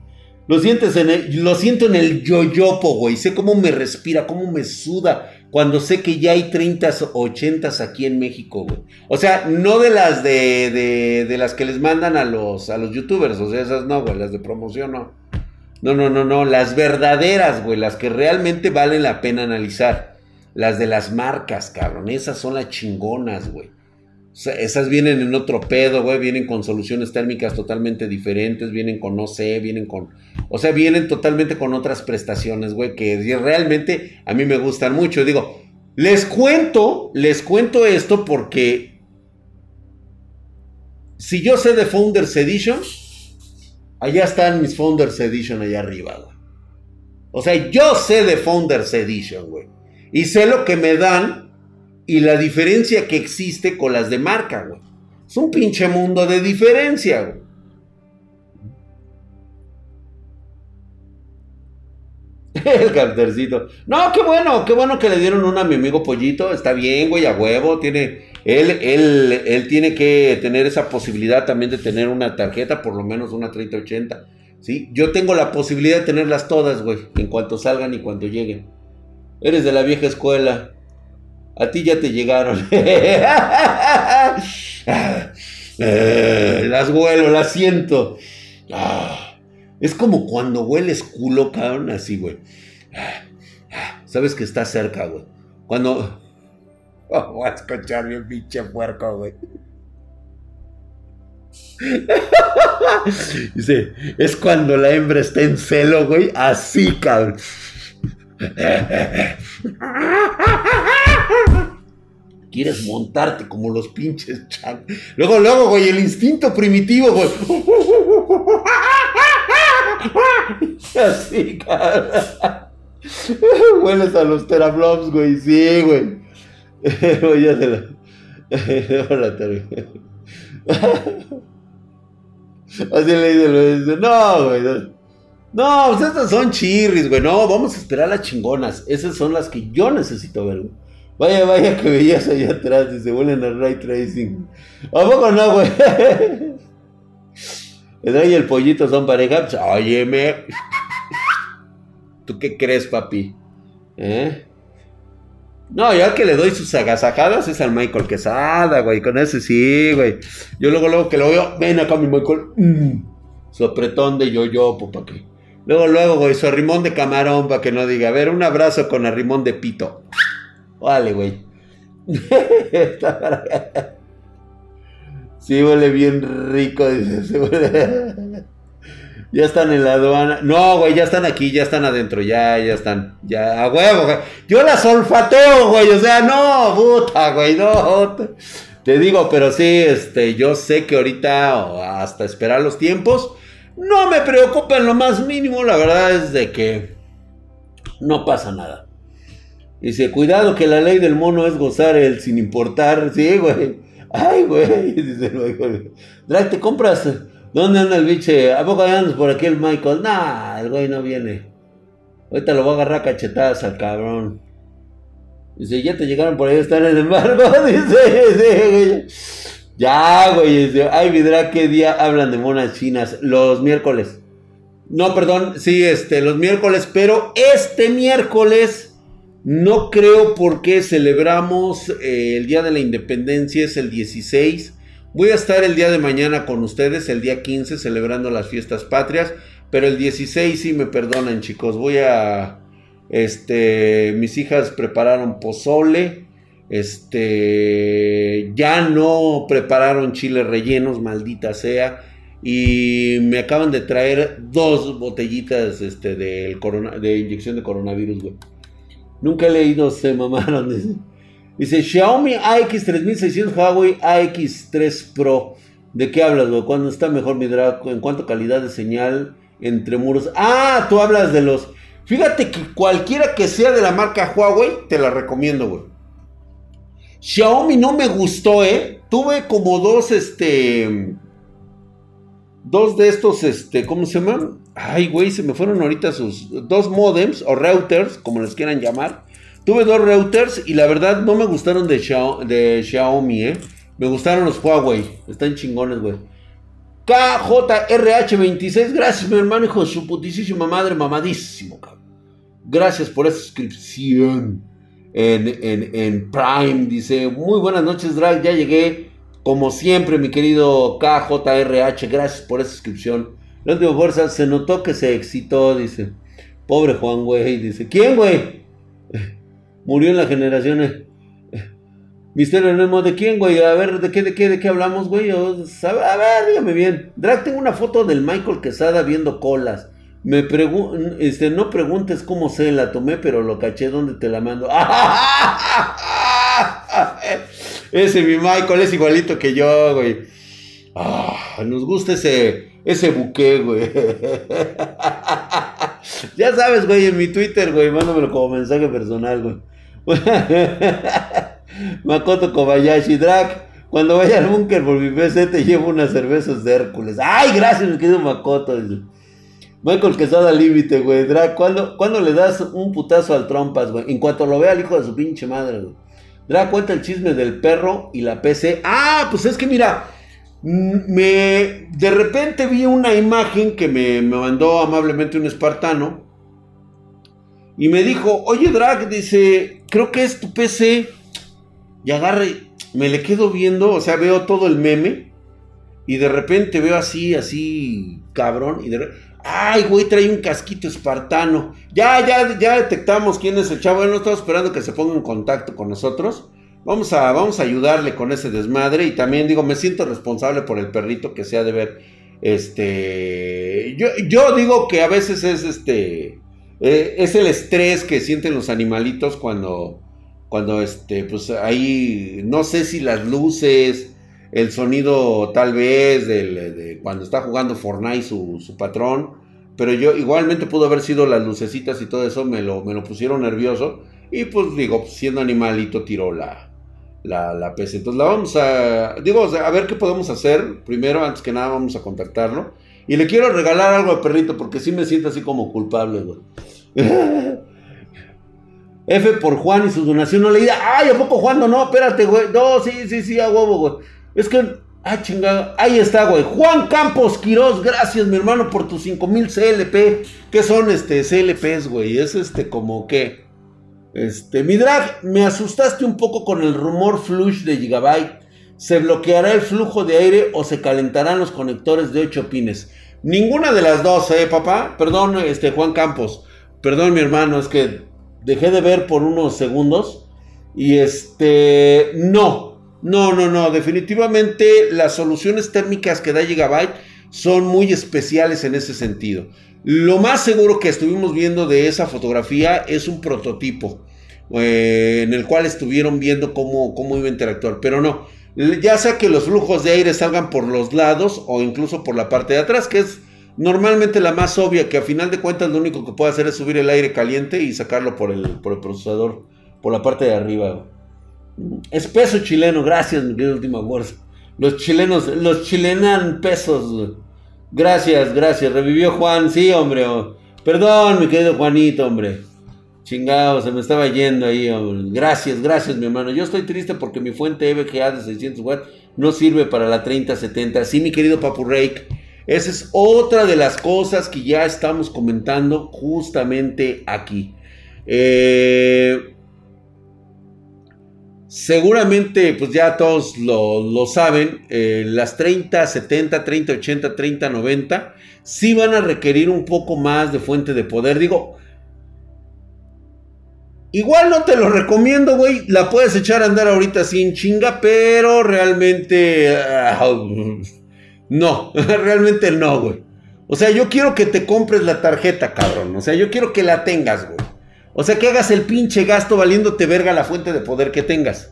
Lo, sientes en lo siento en el yoyopo, güey. Sé cómo me respira, cómo me suda cuando sé que ya hay 30, 80 aquí en México, güey. O sea, no de las de, de, las que les mandan a los, a los youtubers, o sea, esas no, güey, las de promoción no. No, no, no, no, las verdaderas, güey, las que realmente valen la pena analizar. Las de las marcas, cabrón, esas son las chingonas, güey. Esas vienen en otro pedo, güey. Vienen con soluciones térmicas totalmente diferentes. Vienen con no sé, vienen con. O sea, vienen totalmente con otras prestaciones, güey. Que realmente a mí me gustan mucho. Digo, les cuento, les cuento esto porque. Si yo sé de Founders Edition, allá están mis Founders Edition allá arriba, güey. O sea, yo sé de Founders Edition, güey. Y sé lo que me dan y la diferencia que existe con las de marca, güey. Es un pinche mundo de diferencia, güey. El cartercito. No, qué bueno, qué bueno que le dieron una a mi amigo Pollito. Está bien, güey, a huevo. Tiene, él, él, él tiene que tener esa posibilidad también de tener una tarjeta, por lo menos una 3080. ¿sí? Yo tengo la posibilidad de tenerlas todas, güey, en cuanto salgan y cuando lleguen. Eres de la vieja escuela. A ti ya te llegaron. las huelo, las siento. es como cuando hueles culo, cabrón, así, güey. Sabes que está cerca, güey. Cuando. Oh, voy a escuchar bien pinche puerco, güey. Dice, es cuando la hembra está en celo, güey. Así, cabrón. Quieres montarte como los pinches chavos. Luego, luego, güey, el instinto primitivo, güey. Así, cara. Hueles a los teraflops, güey. Sí, güey. ya se la. Así le dice, no, güey. No, pues estas son chirris, güey. No, vamos a esperar las chingonas. Esas son las que yo necesito ver, güey. Vaya, vaya que veías allá atrás y se vuelven al ray tracing. ¿A poco no, güey? El y el pollito son pareja. Pues, óyeme. ¿Tú qué crees, papi? ¿Eh? No, yo al que le doy sus agasajadas es al Michael Quesada, güey. Con ese sí, güey. Yo luego, luego que lo veo, ven acá mi Michael. Mm. Sopretón de yo-yo, ¿para qué? Luego, luego, güey, su arrimón de camarón, para que no diga. A ver, un abrazo con arrimón de pito. Vale, güey. sí, huele bien rico, dice. Ya están en la aduana. No, güey, ya están aquí, ya están adentro, ya, ya están. Ya, a huevo, güey. Yo las olfateo, güey. O sea, no, puta, güey, no. Te digo, pero sí, este, yo sé que ahorita, hasta esperar los tiempos, no me preocupa en lo más mínimo. La verdad es de que no pasa nada. Dice, cuidado que la ley del mono es gozar el sin importar. Sí, güey. Ay, güey. Dice Drag, ¿te compras? ¿Dónde anda el biche? ¿A poco andas por aquí el Michael? Nah, el güey no viene. Ahorita lo voy a agarrar cachetadas al cabrón. Dice, ya te llegaron por ahí, están en el embargo. Dice, güey. Ya, güey. Ay, vidra, ¿qué día hablan de monas chinas? Los miércoles. No, perdón, sí, este, los miércoles, pero este miércoles no creo porque celebramos eh, el Día de la Independencia, es el 16. Voy a estar el día de mañana con ustedes, el día 15, celebrando las fiestas patrias. Pero el 16 sí me perdonan, chicos. Voy a. Este. Mis hijas prepararon pozole. Este. Ya no prepararon chiles rellenos, maldita sea. Y me acaban de traer dos botellitas este, del corona, de inyección de coronavirus, güey. Nunca he leído, se mamaron. Dice, dice Xiaomi AX3600 Huawei AX3 Pro. ¿De qué hablas, güey? ¿Cuándo está mejor mi drag? ¿En cuanto a calidad de señal entre muros? Ah, tú hablas de los... Fíjate que cualquiera que sea de la marca Huawei, te la recomiendo, güey. Xiaomi no me gustó, ¿eh? Tuve como dos, este... Dos de estos, este, ¿cómo se llaman? Ay, güey, se me fueron ahorita sus dos modems o routers, como les quieran llamar. Tuve dos routers y la verdad no me gustaron de, Xiaomi, ¿eh? Me gustaron los Huawei. Están chingones, güey. KJRH26, gracias, mi hermano, hijo de su putísima madre, mamadísimo, cabrón. Gracias por esa suscripción en, en Prime. Dice, muy buenas noches, Drag. Ya llegué, como siempre, mi querido KJRH. Gracias por esa suscripción. La fuerza se notó que se excitó, dice. Pobre Juan, güey, dice. ¿Quién, güey? Murió en la generación. Misterio Nemo, ¿de quién, güey? A ver, ¿de qué, de qué, de qué hablamos, güey? a ver, dígame bien. Drag, tengo una foto del Michael Quesada viendo colas. Me este, no preguntes cómo se la tomé, pero lo caché donde te la mando. ese mi Michael es igualito que yo, güey. Ah, nos gusta ese, ese buque, güey. ya sabes, güey, en mi Twitter, güey, mándamelo como mensaje personal, güey. Makoto Kobayashi, Drag. Cuando vaya al búnker por mi PC te llevo unas cervezas de Hércules. Ay, gracias, mi querido Makoto. Michael Quesada límite, güey. Drag, ¿cuándo, ¿cuándo, le das un putazo al trompas, güey? En cuanto lo vea al hijo de su pinche madre, güey. Drag cuenta el chisme del perro y la PC. Ah, pues es que mira, me de repente vi una imagen que me, me mandó amablemente un espartano. Y me dijo, oye Drag, dice, creo que es tu PC. Y agarre, me le quedo viendo, o sea, veo todo el meme. Y de repente veo así, así, cabrón. Y de ay, güey, trae un casquito espartano. Ya, ya, ya detectamos quién es el chavo. no estamos esperando que se ponga en contacto con nosotros. Vamos a, vamos a ayudarle con ese desmadre. Y también digo, me siento responsable por el perrito que se ha de ver. Este. Yo, yo digo que a veces es este. Eh, es el estrés que sienten los animalitos cuando. Cuando este. Pues ahí. No sé si las luces. El sonido tal vez de, cuando está jugando Fortnite su, su, patrón. Pero yo igualmente pudo haber sido las lucecitas y todo eso. Me lo, me lo pusieron nervioso. Y pues digo, siendo animalito tiró la, la, la PC. Entonces la vamos a, digo, a ver qué podemos hacer. Primero, antes que nada, vamos a contactarlo. Y le quiero regalar algo al perrito porque sí me siento así como culpable, güey. F por Juan y su donación no leída. Ay, ¿a poco Juan no? No, espérate, güey. No, sí, sí, sí, a huevo, güey. Es que, ah, chingada. Ahí está, güey. Juan Campos Quiroz, gracias, mi hermano, por tus 5000 CLP. ¿Qué son este CLPs, güey? Es este como que este, mi drag, me asustaste un poco con el rumor flush de Gigabyte. ¿Se bloqueará el flujo de aire o se calentarán los conectores de 8 pines? Ninguna de las dos, eh, papá. Perdón, este, Juan Campos. Perdón, mi hermano, es que dejé de ver por unos segundos. Y este, no, no, no, no. Definitivamente las soluciones térmicas que da Gigabyte son muy especiales en ese sentido. Lo más seguro que estuvimos viendo de esa fotografía es un prototipo eh, en el cual estuvieron viendo cómo, cómo iba a interactuar, pero no. Ya sea que los flujos de aire salgan por los lados o incluso por la parte de atrás, que es normalmente la más obvia, que a final de cuentas lo único que puede hacer es subir el aire caliente y sacarlo por el, por el procesador, por la parte de arriba. Espeso chileno, gracias, mi querido Última Los chilenos, los chilenan pesos. Gracias, gracias. Revivió Juan, sí, hombre. Oh. Perdón, mi querido Juanito, hombre. Chingado, se me estaba yendo ahí. Gracias, gracias, mi hermano. Yo estoy triste porque mi fuente EVGA de 600 watts no sirve para la 3070. Sí, mi querido Papu Rake. Esa es otra de las cosas que ya estamos comentando justamente aquí. Eh, Seguramente, pues ya todos lo, saben, eh, las 30, 70, 30, 80, 30, 90, sí van a requerir un poco más de fuente de poder. Digo, igual no te lo recomiendo, güey. La puedes echar a andar ahorita sin chinga, pero realmente... Ah, no, realmente no, güey. O sea, yo quiero que te compres la tarjeta, cabrón. O sea, yo quiero que la tengas, güey. O sea, que hagas el pinche gasto valiéndote verga la fuente de poder que tengas.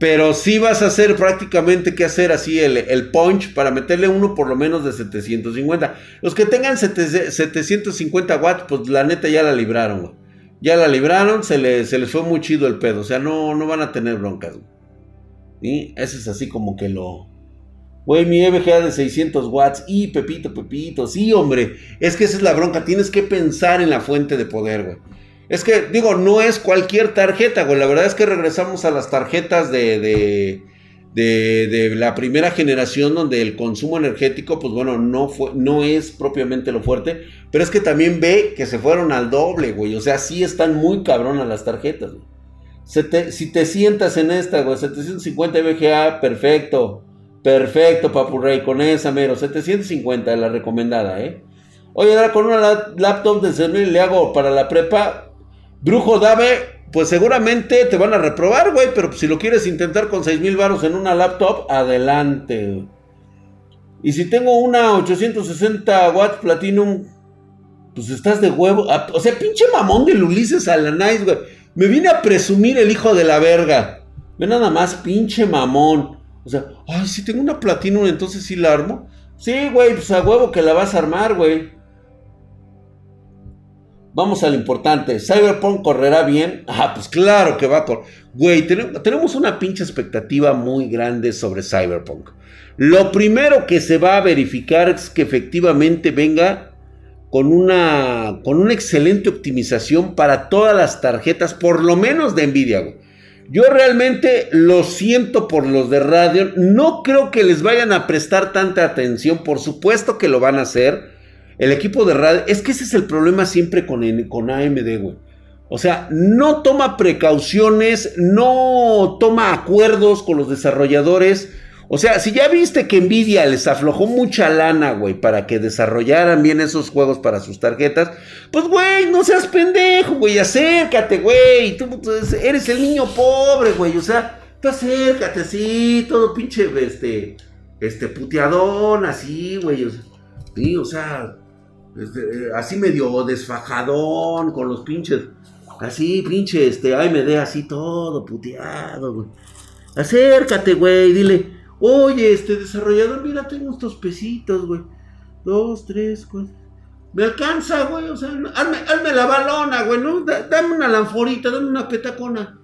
Pero sí vas a hacer prácticamente que hacer así el, punch para meterle uno por lo menos de 750. Los que tengan 750 watts, pues la neta ya la libraron, güey. Ya la libraron, se, les fue muy chido el pedo. O sea, no, no van a tener broncas, güey. ¿Sí? Ese es así como que lo... Güey, mi EVGA de 600 watts. Y Pepito, Pepito. Sí, hombre. Es que esa es la bronca. Tienes que pensar en la fuente de poder, güey. Es que, digo, no es cualquier tarjeta, güey. La verdad es que regresamos a las tarjetas de, de, de, la primera generación donde el consumo energético, pues bueno, no, fue, no es propiamente lo fuerte. Pero es que también ve que se fueron al doble, güey. O sea, sí están muy cabronas las tarjetas, güey. si te sientas en esta, güey, 750 VGA, perfecto. Perfecto, Papu Rey, con esa mero. 750, la recomendada, ¿eh? Oye, ahora con una laptop de le hago para la prepa. Brujo Dave, pues seguramente te van a reprobar, güey. Pero si lo quieres intentar con 6000 baros en una laptop, adelante. Y si tengo una 860 watts Platinum, pues estás de huevo. O sea, pinche mamón de Ulises Alanais, güey. Me viene a presumir el hijo de la verga. Ve nada más, pinche mamón. O sea, ay, si tengo una Platinum, entonces sí la armo. Sí, güey, pues a huevo que la vas a armar, güey. Vamos al importante. ¿Cyberpunk correrá bien? Ah, pues claro que va a correr. Güey, tenemos una pinche expectativa muy grande sobre Cyberpunk. Lo primero que se va a verificar es que efectivamente venga con una, con una excelente optimización para todas las tarjetas, por lo menos de Nvidia. Yo realmente lo siento por los de radio. No creo que les vayan a prestar tanta atención. Por supuesto que lo van a hacer. El equipo de radio. Es que ese es el problema siempre con, con AMD, güey. O sea, no toma precauciones, no toma acuerdos con los desarrolladores. O sea, si ya viste que Nvidia les aflojó mucha lana, güey, para que desarrollaran bien esos juegos para sus tarjetas, pues, güey, no seas pendejo, güey, acércate, güey. Tú, eres el niño pobre, güey, o sea, tú acércate, sí, todo pinche, este, este, puteadón, así, güey. Sí, o sea, este, así medio desfajadón, con los pinches, así, pinche, este, AMD, así todo puteado, güey. Acércate, güey, dile. Oye, este desarrollador, mira, tengo estos pesitos, güey. Dos, tres, cuatro. Me alcanza, güey. O sea, hazme, la balona, güey, ¿no? dame una lanforita, dame una petacona.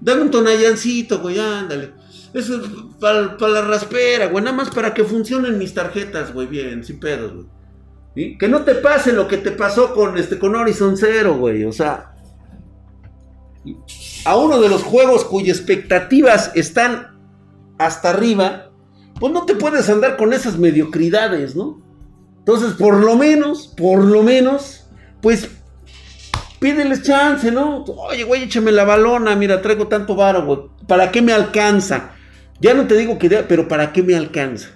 Dame un tonallancito, güey, ándale. Eso es para, la raspera, güey. Nada más para que funcionen mis tarjetas, güey, bien, sin pedos, güey. Que no te pase lo que te pasó con, este, con Horizon Zero, güey. O sea, a uno de los juegos cuyas expectativas están hasta arriba, pues no te puedes andar con esas mediocridades, ¿no? Entonces, por lo menos, por lo menos, pues pídeles chance, ¿no? Oye, güey, échame la balona, mira, traigo tanto varo, güey. ¿Para qué me alcanza? Ya no te digo que, pero ¿para qué me alcanza?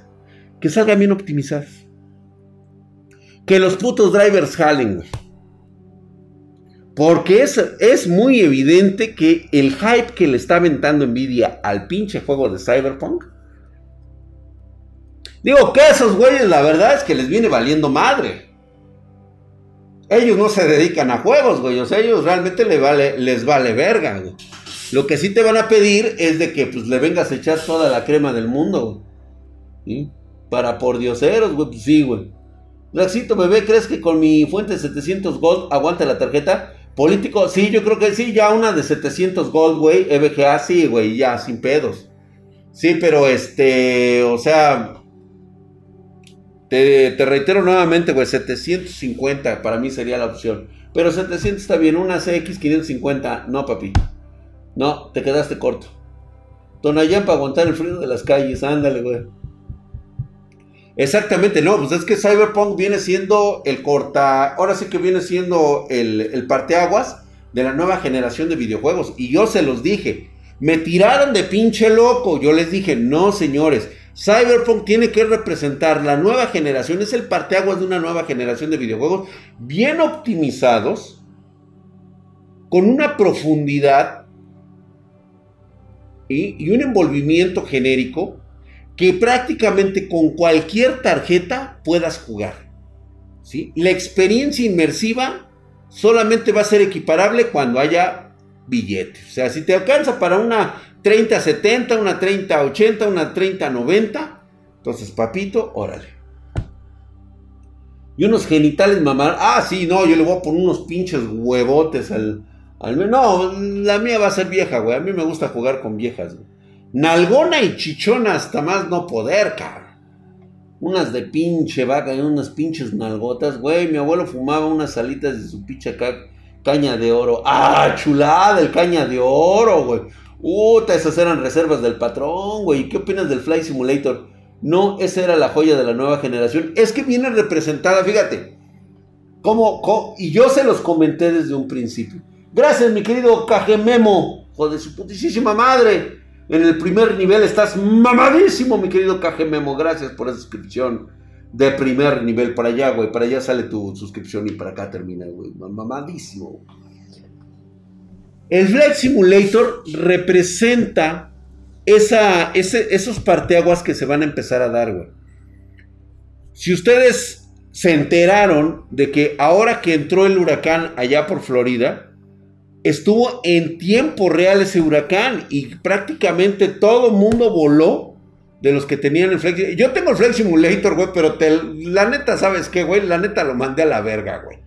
Que salga bien optimizado. Que los putos drivers jalen, güey. Porque es, es muy evidente que el hype que le está aventando Nvidia al pinche juego de Cyberpunk. Digo que esos güeyes la verdad es que les viene valiendo madre. Ellos no se dedican a juegos, güey. O sea, ellos realmente les vale, les vale verga, güey. Lo que sí te van a pedir es de que pues le vengas a echar toda la crema del mundo, güey. Para por dioseros, güey. Pues sí, güey. Laxito, bebé, ¿crees que con mi fuente de 700 gold aguanta la tarjeta? Político, sí, yo creo que sí, ya una de 700 gold, güey, EVGA, sí, güey, ya, sin pedos. Sí, pero este, o sea, te, reitero nuevamente, güey, 750 para mí sería la opción. Pero 700 está bien, una CX 550, no, papi. No, te quedaste corto. Tonayán para aguantar el frío de las calles, ándale, güey. Exactamente, no, pues es que Cyberpunk viene siendo el corta, ahora sí que viene siendo el, el parteaguas de la nueva generación de videojuegos. Y yo se los dije, me tiraron de pinche loco, yo les dije, no señores, Cyberpunk tiene que representar la nueva generación, es el parteaguas de una nueva generación de videojuegos bien optimizados, con una profundidad y un envolvimiento genérico que prácticamente con cualquier tarjeta puedas jugar. ¿sí? La experiencia inmersiva solamente va a ser equiparable cuando haya billetes. O sea, si te alcanza para una 3070, una 3080, una 3090, entonces papito, órale. Y unos genitales mamar. Ah, sí, no, yo le voy a poner unos pinches huevotes al... al no, la mía va a ser vieja, güey. A mí me gusta jugar con viejas, güey. Nalgona y chichona hasta más no poder, cabrón. Unas de pinche vaca y unas pinches nalgotas. Güey, mi abuelo fumaba unas salitas de su pinche caña de oro. ¡Ah, chulada! El caña de oro, güey. Uta, esas eran reservas del patrón, güey. ¿Qué opinas del Fly Simulator? No, esa era la joya de la nueva generación. Es que viene representada, fíjate. Como, y yo se los comenté desde un principio. Gracias, mi querido Cajememo. Joder, su putísima madre. En el primer nivel estás mamadísimo, mi querido KG Memo. Gracias por esa suscripción de primer nivel. Para allá, güey. Para allá sale tu suscripción y para acá termina, güey. Mamadísimo. El Flight Simulator representa esa, esos parteaguas que se van a empezar a dar, güey. Si ustedes se enteraron de que ahora que entró el huracán allá por Florida, estuvo en tiempo real ese huracán y prácticamente todo mundo voló de los que tenían el Flex. Yo tengo el Flex Simulator, güey, pero la neta, ¿sabes qué, güey? La neta lo mandé a la verga, güey.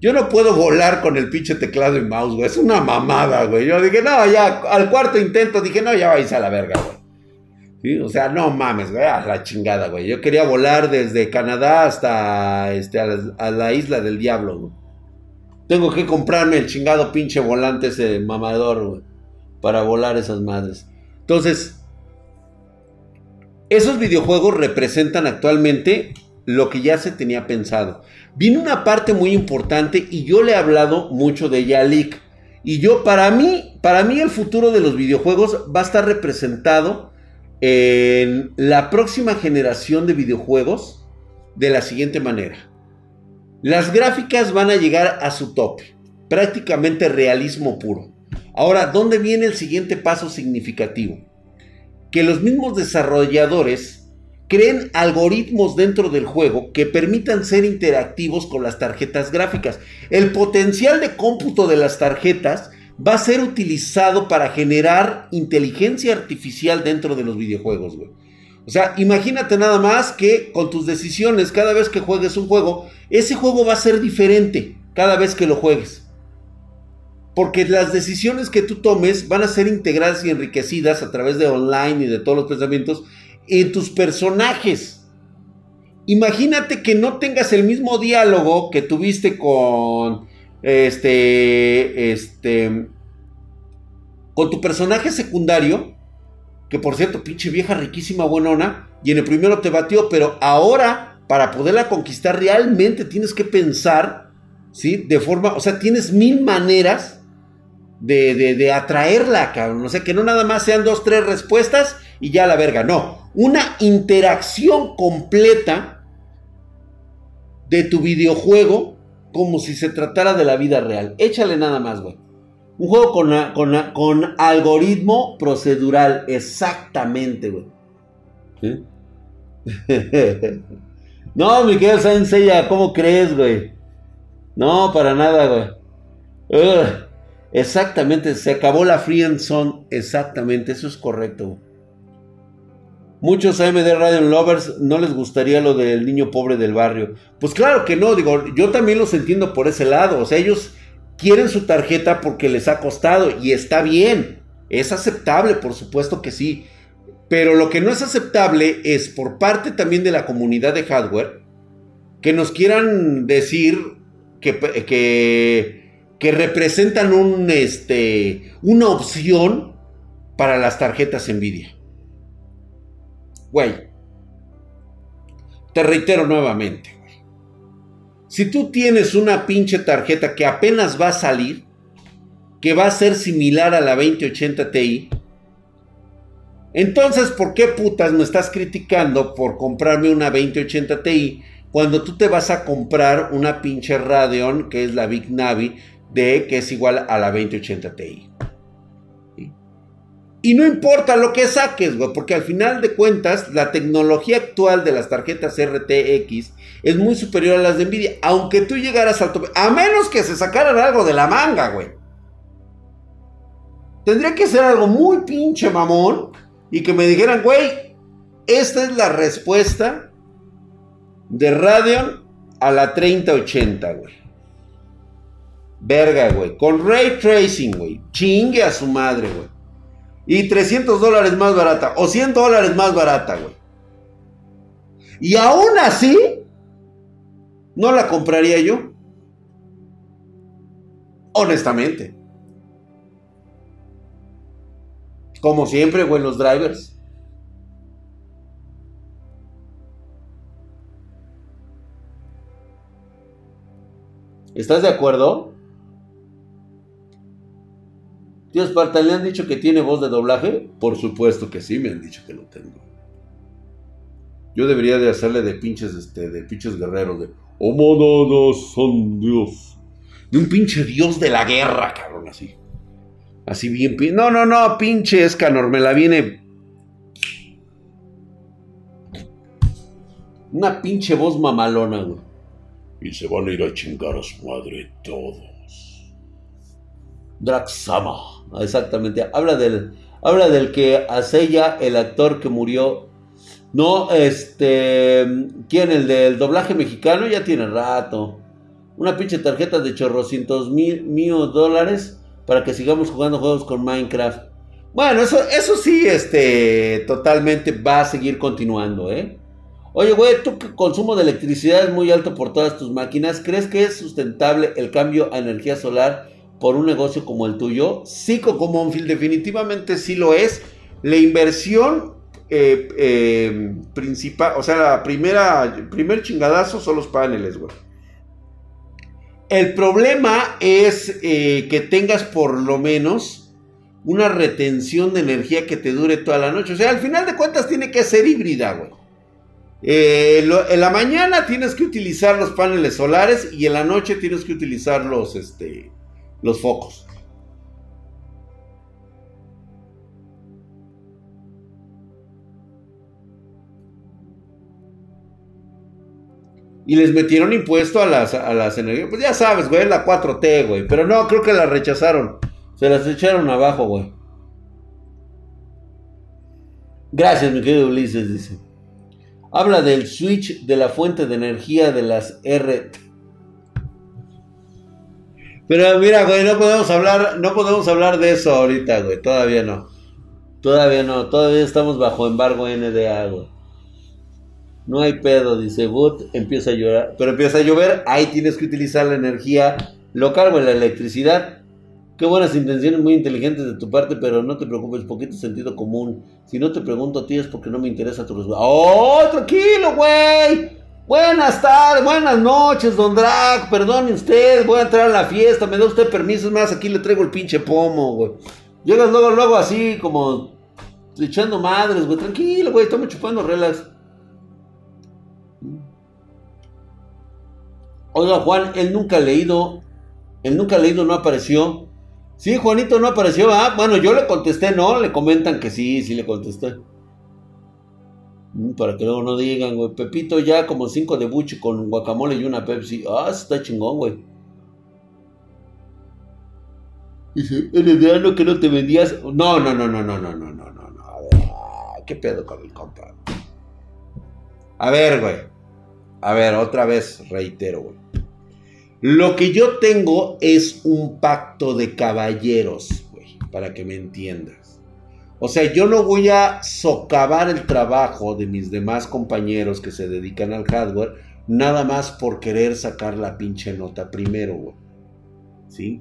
Yo no puedo volar con el pinche teclado y mouse, güey. Es una mamada, güey. Yo dije, no, ya, al cuarto intento dije, no, ya vais a la verga, güey. O sea, no mames, güey, a la chingada, güey. Yo quería volar desde Canadá hasta este, a, la, isla del diablo, güey. Tengo que comprarme el chingado pinche volante ese mamador, güey. Para volar esas madres. Entonces, esos videojuegos representan actualmente lo que ya se tenía pensado. Viene una parte muy importante y yo le he hablado mucho de ella. Y yo, para mí, para mí el futuro de los videojuegos va a estar representado en la próxima generación de videojuegos de la siguiente manera. Las gráficas van a llegar a su tope, prácticamente realismo puro. Ahora, ¿dónde viene el siguiente paso significativo? Que los mismos desarrolladores creen algoritmos dentro del juego que permitan ser interactivos con las tarjetas gráficas. El potencial de cómputo de las tarjetas va a ser utilizado para generar inteligencia artificial dentro de los videojuegos, güey. O sea, imagínate nada más que con tus decisiones, cada vez que juegues un juego, ese juego va a ser diferente cada vez que lo juegues. Porque las decisiones que tú tomes van a ser integradas y enriquecidas a través de online y de todos los pensamientos en tus personajes. Imagínate que no tengas el mismo diálogo que tuviste con este este con tu personaje secundario, que por cierto, pinche vieja riquísima buenona, y en el primero te batió, pero ahora para poderla conquistar realmente tienes que pensar, ¿sí? De forma, o sea, tienes mil maneras de, de, de atraerla, cabrón. O sea, que no nada más sean dos, tres respuestas y ya la verga, no una interacción completa de tu videojuego como si se tratara de la vida real. Échale nada más, güey. Un juego con, con, algoritmo procedural, exactamente, güey. no, Miguel Sánchez, ¿cómo crees, güey? No, para nada, güey. exactamente, se acabó la free and zone, exactamente, eso es correcto, güey. Muchos AMD Radeon Lovers no les gustaría lo del niño pobre del barrio. Pues claro que no, digo, yo también los entiendo por ese lado. O sea, ellos quieren su tarjeta porque les ha costado y está bien. Es aceptable, por supuesto que sí. Pero lo que no es aceptable es por parte también de la comunidad de hardware que nos quieran decir que, que, representan un, este, una opción para las tarjetas Nvidia. Güey, te reitero nuevamente. Si tú tienes una pinche tarjeta que apenas va a salir, que va a ser similar a la 2080 Ti, entonces, ¿por qué putas me estás criticando por comprarme una 2080 Ti cuando tú te vas a comprar una pinche Radeon que es la Big Navi de que es igual a la 2080 Ti? Y no importa lo que saques, güey, porque al final de cuentas, la tecnología actual de las tarjetas RTX es muy superior a las de Nvidia. Aunque tú llegaras al tope, a menos que se sacaran algo de la manga, güey. Tendría que ser algo muy pinche mamón y que me dijeran, güey, esta es la respuesta de Radeon a la 3080, güey. Verga, güey. Con ray tracing, güey. Chingue a su madre, güey. Y 300 dólares más barata. O 100 dólares más barata, güey. Y aún así, no la compraría yo. Honestamente. Como siempre, güey, los drivers. ¿Estás de acuerdo? Tío Esparta, ¿le han dicho que tiene voz de doblaje? Por supuesto que sí, me han dicho que lo tengo. Yo debería de hacerle de pinches, este, de pinches guerreros, de oh, son Dios. De un pinche dios de la guerra, cabrón, así. Así bien. No, no, no, pinche Escanor, me la viene. Una pinche voz mamalona, güey. Y se van a ir a chingar a su madre todos. Draxama, exactamente. Habla del, habla del que Asella, el actor que murió. No, este. ¿Quién? El del doblaje mexicano ya tiene rato. Una pinche tarjeta de chorrocientos mil mío dólares para que sigamos jugando juegos con Minecraft. Bueno, eso, eso sí, este, totalmente va a seguir continuando, ¿eh? Oye, güey, que consumo de electricidad es muy alto por todas tus máquinas, ¿crees que es sustentable el cambio a energía solar por un negocio como el tuyo? Sí, como Monfield, definitivamente sí lo es. La inversión eh, eh, principal, o sea, la primera, primer chingadazo son los paneles, güey. El problema es eh, que tengas por lo menos una retención de energía que te dure toda la noche. O sea, al final de cuentas tiene que ser híbrida, güey. Eh, en la mañana tienes que utilizar los paneles solares y en la noche tienes que utilizar los, este, los focos. Y les metieron impuesto a las, a las energías. Pues ya sabes, güey, la 4T, güey. Pero no, creo que la rechazaron. Se las echaron abajo, güey. Gracias, mi querido Ulises, dice. Habla del switch de la fuente de energía de las R. Pero mira, güey, no podemos hablar, no podemos hablar de eso ahorita, güey. Todavía no. Todavía no. Todavía estamos bajo embargo NDA, güey. No hay pedo, dice Boot, empieza a llorar. Pero empieza a llover, ahí tienes que utilizar la energía local, o la electricidad. Qué buenas intenciones, muy inteligentes de tu parte, pero no te preocupes, poquito sentido común. Si no te pregunto a ti es porque no me interesa tu respuesta. ¡Oh, tranquilo, güey! Buenas tardes, buenas noches, don Drag. Perdone usted, voy a entrar a la fiesta. Me da usted permiso, es más, aquí le traigo el pinche pomo, güey. Llegas luego, luego así, como echando madres, güey. Tranquilo, güey, estamos chupando relax. Oiga, Juan, él nunca ha leído. Él nunca ha leído, no apareció. Sí, Juanito no apareció. Ah, bueno, yo le contesté, ¿no? Le comentan que sí, sí le contesté. Para que luego no digan, güey. Pepito ya como cinco de buche con guacamole y una Pepsi. Ah, está chingón, güey. Dice, el lo que no te vendías. No, no, no, no, no, no, no, no, no, no. Ah, ¿qué pedo con mi compa? A ver, güey. A ver, otra vez reitero, güey. Lo que yo tengo es un pacto de caballeros, güey, para que me entiendas. O sea, yo no voy a socavar el trabajo de mis demás compañeros que se dedican al hardware, nada más por querer sacar la pinche nota primero, güey. ¿Sí?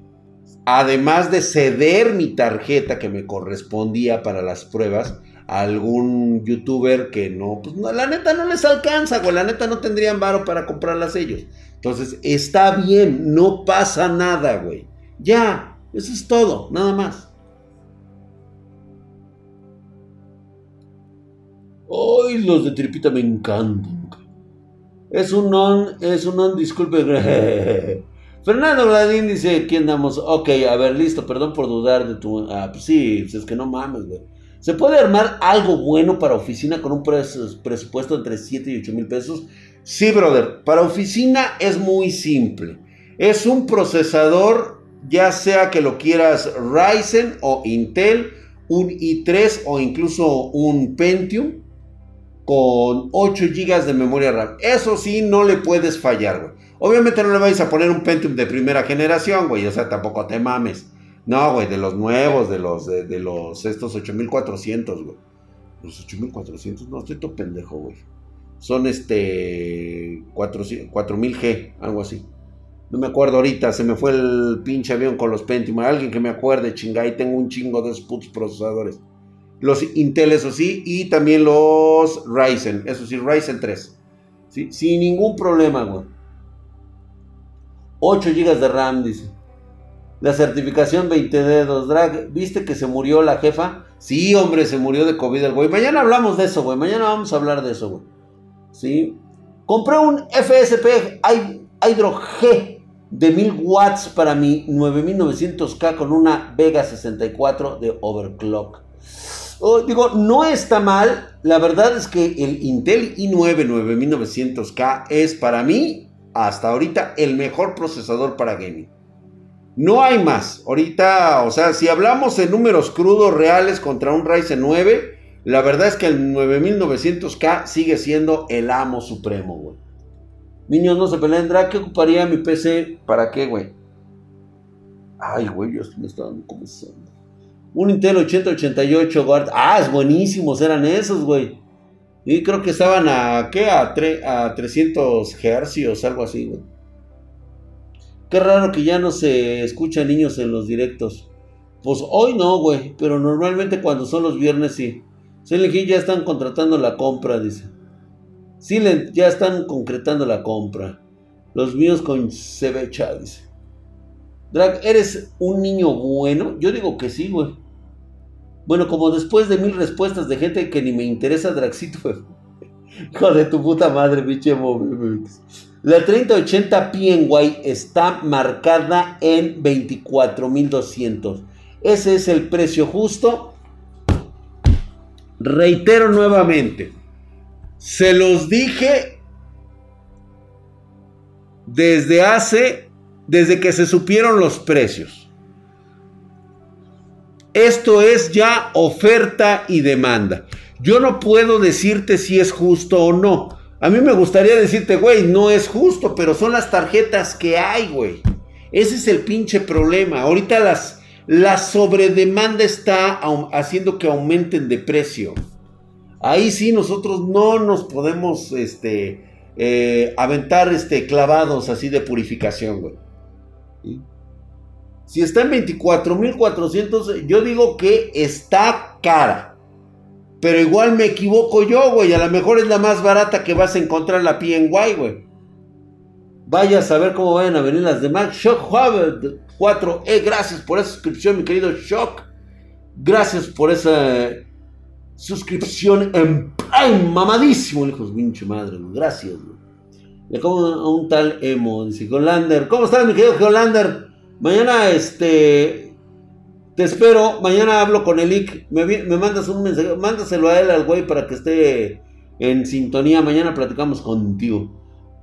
Además de ceder mi tarjeta que me correspondía para las pruebas, a algún youtuber que no, pues la neta no les alcanza, güey, la neta no tendrían varo para comprarlas ellos. Entonces, está bien, no pasa nada, güey. Ya, eso es todo, nada más. Ay, los de tripita me encantan. Es un non, es un non, disculpe. Fernando Gladín dice, ¿quién damos? Ok, a ver, listo, perdón por dudar de tu... Ah, pues sí, pues es que no mames, güey. ¿Se puede armar algo bueno para oficina con un presupuesto entre 7 y 8 mil pesos? Sí, brother. Para oficina es muy simple. Es un procesador, ya sea que lo quieras Ryzen o Intel, un i3 o incluso un Pentium con 8 GB de memoria RAM. Eso sí, no le puedes fallar, güey. Obviamente no le vais a poner un Pentium de primera generación, güey. O sea, tampoco te mames. No, güey, de los nuevos, de los, de, los, estos 8400, güey. Los 8400, no, estoy todo pendejo, güey son este 4000G, algo así. No me acuerdo ahorita, se me fue el pinche avión con los Pentium. Alguien que me acuerde, chinga, ahí tengo un chingo de putos procesadores. Los Intel, eso sí, y también los Ryzen, eso sí, Ryzen 3. ¿sí? Sin ningún problema, güey. 8 GB de RAM, dice. La certificación 20 dedos, drag. ¿Viste que se murió la jefa? Sí, hombre, se murió de COVID el güey. Mañana hablamos de eso, güey. Mañana vamos a hablar de eso, güey. ¿sí? Compré un FSP Hydro G de 1000 watts para mi 9900K con una Vega 64 de overclock. Oh, digo, no está mal. La verdad es que el Intel i9 9900K es para mí, hasta ahorita, el mejor procesador para gaming. No hay más. Ahorita, o sea, si hablamos en números crudos reales contra un Ryzen 9, la verdad es que el 9900K sigue siendo el amo supremo, güey. Niños, no se peleen. ¿Qué ocuparía mi PC? ¿Para qué, güey? Ay, güey, yo me está dando comenzando. Un Intel 8088 Guard. Ah, es buenísimos eran esos, güey. Y creo que estaban a, ¿qué? A, a 300 hercios, algo así, güey. Qué raro que ya no se escuchan niños en los directos. Pues hoy no, güey. Pero normalmente cuando son los viernes sí. Silent ya están contratando la compra, dice. Silent ya están concretando la compra. Los míos con Cebecha, dice. Drag, ¿eres un niño bueno? Yo digo que sí, güey. Bueno, como después de mil respuestas de gente que ni me interesa, Draxito, hijo de tu puta madre, pinche La 3080 PNY está marcada en 24.200. Ese es el precio justo. Reitero nuevamente. Se los dije desde hace, desde que se supieron los precios. Esto es ya oferta y demanda. Yo no puedo decirte si es justo o no. A mí me gustaría decirte, güey, no es justo, pero son las tarjetas que hay, güey. Ese es el pinche problema. Ahorita las, la sobredemanda está haciendo que aumenten de precio. Ahí sí nosotros no nos podemos este, eh, aventar este, clavados así de purificación, güey. Si está en 24.400, yo digo que está cara. Pero igual me equivoco yo, güey. A lo mejor es la más barata que vas a encontrar la PNY, güey. Vaya a saber cómo vayan a venir las demás. Shock 4E, eh, gracias por esa suscripción, mi querido Shock. Gracias por esa suscripción en mamadísimo, hijos pinche madre, gracias. Güey. Le como a un tal emo, dice Hollander. ¿Cómo estás, mi querido Hollander? Mañana, este. Te espero. Mañana hablo con el IC. Me, mandas un mensaje. Mándaselo a él, al güey, para que esté en sintonía. Mañana platicamos contigo.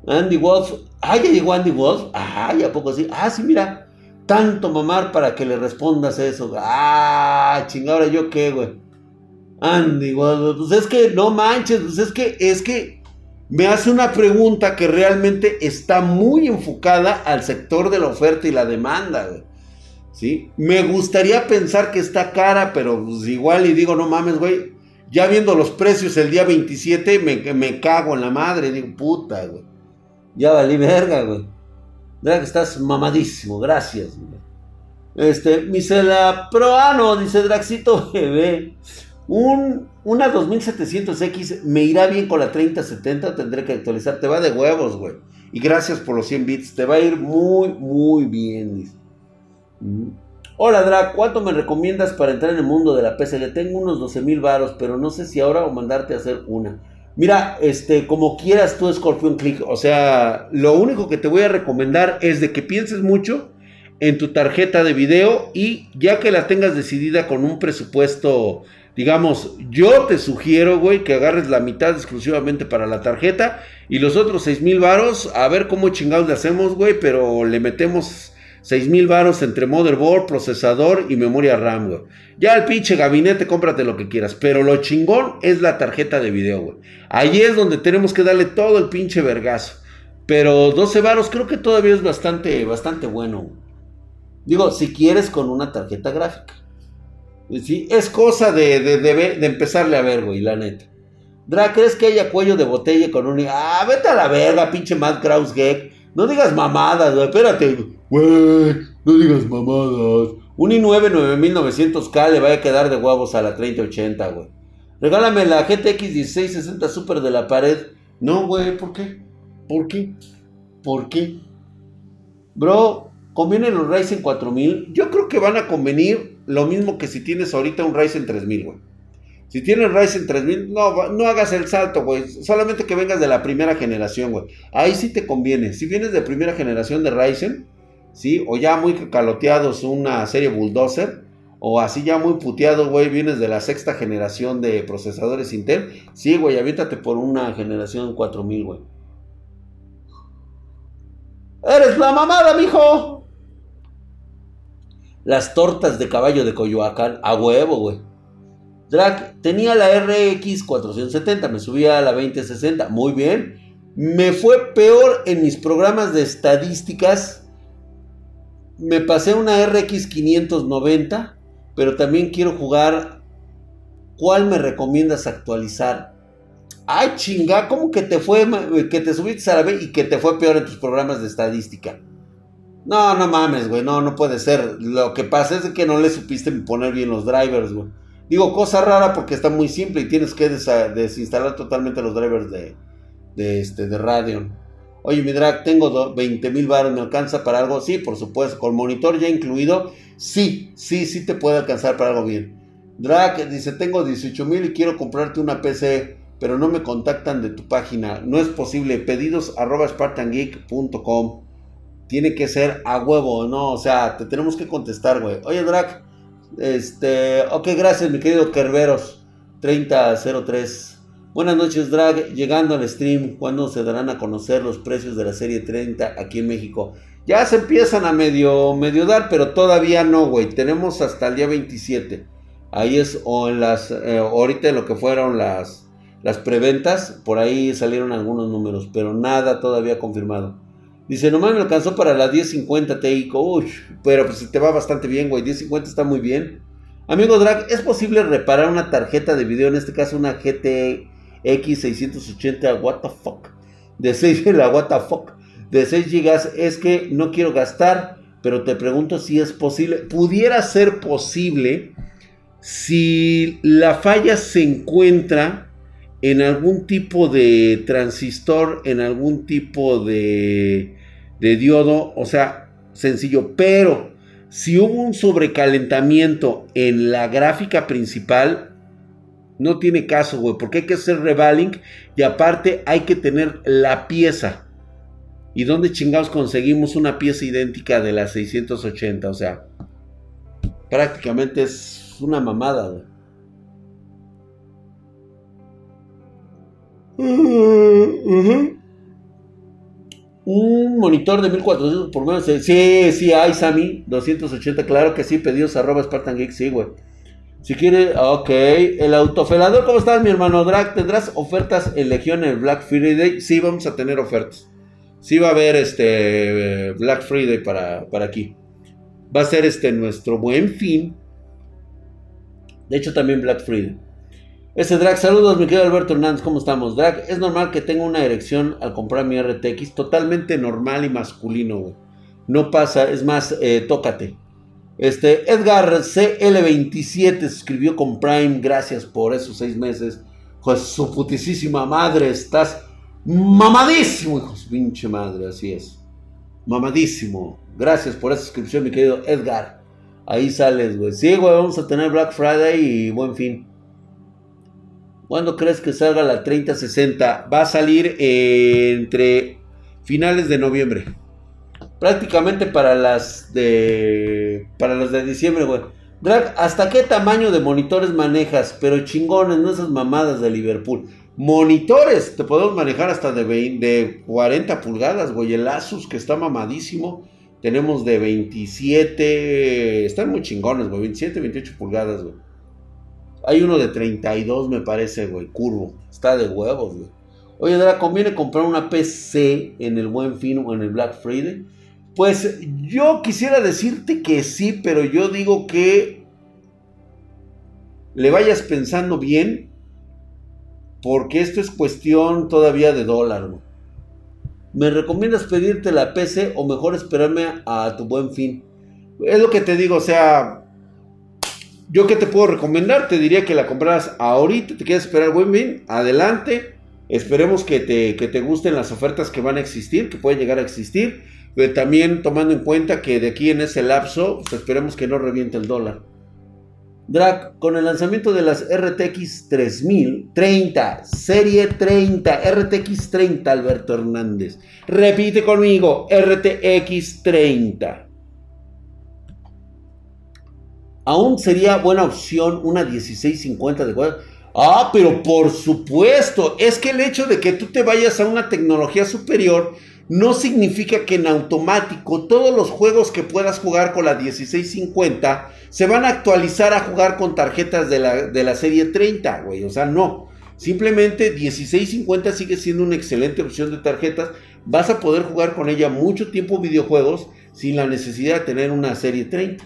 Andy Wolf. Ah, ya llegó Andy Wolf. Ah, ¿a poco así? Ah, sí, mira. Tanto mamar para que le respondas eso. Ah, chingada, yo qué, güey. Andy Wolf. Pues es que no manches. Pues es que, es que me hace una pregunta que realmente está muy enfocada al sector de la oferta y la demanda. ¿sí? Me gustaría pensar que está cara, pero pues igual y digo, no mames, güey. Ya viendo los precios el día 27, me, me cago en la madre. Digo, puta, güey. Ya valí verga, güey. Verdad que estás mamadísimo, gracias, güey. Este, Misela Proano, dice Draxito Bebé. Un, una 2700X me irá bien con la 3070, tendré que actualizar. Te va de huevos, güey. Y gracias por los 100 bits. Te va a ir muy, muy bien. Mm. Hola, Dra, ¿cuánto me recomiendas para entrar en el mundo de la PC? Le tengo unos 12 mil varos, pero no sé si ahora o mandarte a hacer una. Mira, este, como quieras tú, Scorpion Click. O sea, lo único que te voy a recomendar es de que pienses mucho en tu tarjeta de video y ya que la tengas decidida con un presupuesto Digamos, yo te sugiero, güey, que agarres la mitad exclusivamente para la tarjeta y los otros 6 mil varos, a ver cómo chingados le hacemos, güey, pero le metemos 6 mil varos entre motherboard, procesador y memoria RAM, güey. Ya el pinche gabinete, cómprate lo que quieras, pero lo chingón es la tarjeta de video, güey. Ahí es donde tenemos que darle todo el pinche vergazo. Pero 12 varos creo que todavía es bastante, bastante bueno. Digo, si quieres con una tarjeta gráfica. Es cosa de, de, de, empezarle a ver, güey, la neta. Dra, ¿crees que haya cuello de botella con un... Ah, vete a la verga, pinche Matt Kraus No digas mamadas, güey, espérate. Güey, no digas mamadas. Un i9 9900K le va a quedar de huevos a la 3080, güey. Regálame la GTX 1660 Super de la pared. No, güey, ¿por qué? ¿Por qué? ¿Por qué? Bro, ¿convienen los Ryzen 4000? Yo creo que van a convenir lo mismo que si tienes ahorita un Ryzen 3000, güey. Si tienes Ryzen 3000, no, no hagas el salto, güey. Solamente que vengas de la primera generación, güey. Ahí sí te conviene. Si vienes de primera generación de Ryzen, ¿sí? O ya muy caloteados una serie Bulldozer, o así ya muy puteado, güey, vienes de la sexta generación de procesadores Intel. Sí, güey, aviéntate por una generación 4000, güey. ¡Eres la mamada, mijo! Las tortas de caballo de Coyoacán, a huevo, güey. Drag, tenía la RX 470, me subía a la 2060, muy bien. Me fue peor en mis programas de estadísticas. Me pasé una RX 590 pero también quiero jugar. ¿Cuál me recomiendas actualizar? Ay, chinga, ¿cómo que te fue, que te subiste a la B y que te fue peor en tus programas de estadística? No, no mames, güey, no, no puede ser. Lo que pasa es que no le supiste poner bien los drivers, güey. Digo, cosa rara porque está muy simple y tienes que desinstalar totalmente los drivers de, de, este, de Radeon. Oye, mi drag, tengo 20 mil baros, ¿me alcanza para algo? Sí, por supuesto, con monitor ya incluido. Sí, sí, sí te puede alcanzar para algo bien. Drag dice, tengo 18 mil y quiero comprarte una PC, pero no me contactan de tu página. No es posible. Pedidos arroba spartangeek.com. Tiene que ser a huevo, ¿no? O sea, te tenemos que contestar, güey. Oye, Drag, este, ok, gracias, mi querido Kerberos. 3003. Buenas noches, Drag. Llegando al stream, ¿cuándo se darán a conocer los precios de la serie 30 aquí en México? Ya se empiezan a medio, medio dar, pero todavía no, güey. Tenemos hasta el día 27. Ahí es, o en las, eh, ahorita lo que fueron las, las preventas, por ahí salieron algunos números, pero nada todavía confirmado. Dice, nomás me alcanzó para la 1050 Ti. Uy, pero pues te va bastante bien, güey. 1050 está muy bien. Amigo Drag, ¿es posible reparar una tarjeta de video, en este caso una GT X680, what the fuck, de 6, la what the fuck, de 6 GB, es que no quiero gastar, pero te pregunto si es posible, pudiera ser posible si la falla se encuentra en algún tipo de transistor, en algún tipo de, de diodo, o sea, sencillo, pero si hubo un sobrecalentamiento en la gráfica principal, no tiene caso, güey, porque hay que hacer revaling y aparte hay que tener la pieza. ¿Y dónde chingados conseguimos una pieza idéntica de la 680? O sea, prácticamente es una mamada, güey. Un monitor de 1400 por menos. Sí, sí, hay, Sammy. 280, claro que sí. Pedidos arroba Spartan Geek, sí, güey. Si quiere, ok. El autofelador, ¿cómo estás, mi hermano Drag? ¿Tendrás ofertas en Legión el Black Friday? Sí, vamos a tener ofertas. Sí va a haber este Black Friday para, para aquí. Va a ser este nuestro buen fin. De hecho, también Black Friday. Este Drag, saludos, mi querido Alberto Hernández, ¿cómo estamos? Drag, es normal que tenga una erección al comprar mi RTX, totalmente normal y masculino, güey. No pasa, es más, eh, tócate. Este, Edgar CL27 se escribió con Prime. Gracias por esos seis meses. Pues su putísima madre, estás mamadísimo, hijos. Pinche madre, así es. Mamadísimo. Gracias por esa suscripción, mi querido Edgar. Ahí sales, güey. Sí, güey, vamos a tener Black Friday y buen fin. ¿Cuándo crees que salga la 3060? Va a salir entre finales de noviembre. Prácticamente para las de. Para las de diciembre, güey. Drag, ¿hasta qué tamaño de monitores manejas? Pero chingones, no esas mamadas de Liverpool. Monitores, te podemos manejar hasta de, de 40 pulgadas, güey. El Asus que está mamadísimo. Tenemos de 27. Están muy chingones, güey. 27, 28 pulgadas, güey. Hay uno de 32, me parece, güey. Curvo. Está de huevos, güey. Oye, Drag, ¿conviene comprar una PC en el Buen Fin o en el Black Friday? Pues yo quisiera decirte que sí, pero yo digo que le vayas pensando bien, porque esto es cuestión todavía de dólar. ¿Me recomiendas pedirte la PC o mejor esperarme a tu buen fin? Es lo que te digo, o sea, yo que te puedo recomendar, te diría que la compraras ahorita, te quieres esperar buen fin, adelante. Esperemos que te, que te gusten las ofertas que van a existir, que pueden llegar a existir también tomando en cuenta que de aquí en ese lapso, pues, esperemos que no reviente el dólar. Drag, con el lanzamiento de las RTX 3030, serie 30, RTX 30, Alberto Hernández. Repite conmigo, RTX 30. Aún sería buena opción una 1650 de cuadro. Ah, pero por supuesto, es que el hecho de que tú te vayas a una tecnología superior no significa que en automático todos los juegos que puedas jugar con la 1650 se van a actualizar a jugar con tarjetas de la, de la serie 30, güey. O sea, no. Simplemente 1650 sigue siendo una excelente opción de tarjetas. Vas a poder jugar con ella mucho tiempo videojuegos sin la necesidad de tener una serie 30.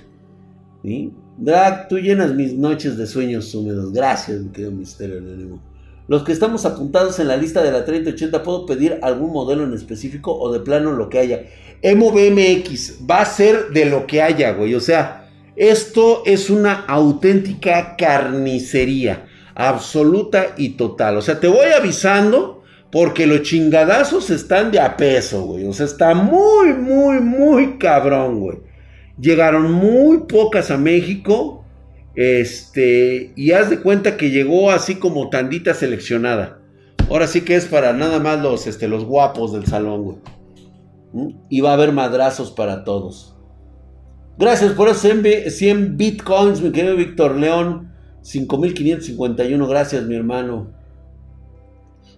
¿Sí? Drag, tú llenas mis noches de sueños húmedos. Gracias, mi querido Misterio Anónimo. Los que estamos apuntados en la lista de la 3080, ¿puedo pedir algún modelo en específico o de plano lo que haya? Emo BMX va a ser de lo que haya, güey. O sea, esto es una auténtica carnicería. Absoluta y total. O sea, te voy avisando porque los chingadazos están de a peso, güey. O sea, está muy, muy, muy cabrón, güey. Llegaron muy pocas a México. Este, y haz de cuenta que llegó así como tandita seleccionada. Ahora sí que es para nada más los, este, los guapos del salón, güey. ¿Mm? Y va a haber madrazos para todos. Gracias por esos 100 bitcoins, mi querido Víctor León. 5551, gracias, mi hermano.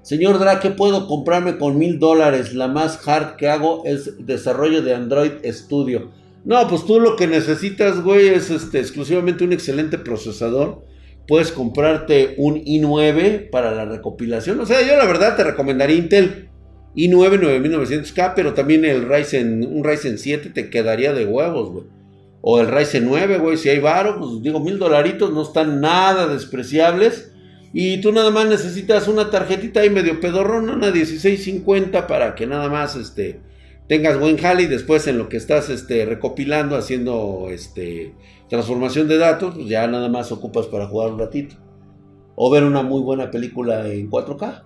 Señor Drake, puedo comprarme con mil dólares? La más hard que hago es desarrollo de Android Studio. No, pues tú lo que necesitas, güey, es este, exclusivamente un excelente procesador. Puedes comprarte un i9 para la recopilación. O sea, yo la verdad te recomendaría Intel i9 9900K, pero también el Ryzen, un Ryzen 7 te quedaría de huevos, güey. O el Ryzen 9, güey, si hay varo, pues digo, mil dolaritos no están nada despreciables. Y tú nada más necesitas una tarjetita ahí medio pedorrona, una 1650 para que nada más, este, tengas buen jale y después en lo que estás este, recopilando, haciendo este, transformación de datos, pues ya nada más ocupas para jugar un ratito. O ver una muy buena película en 4K.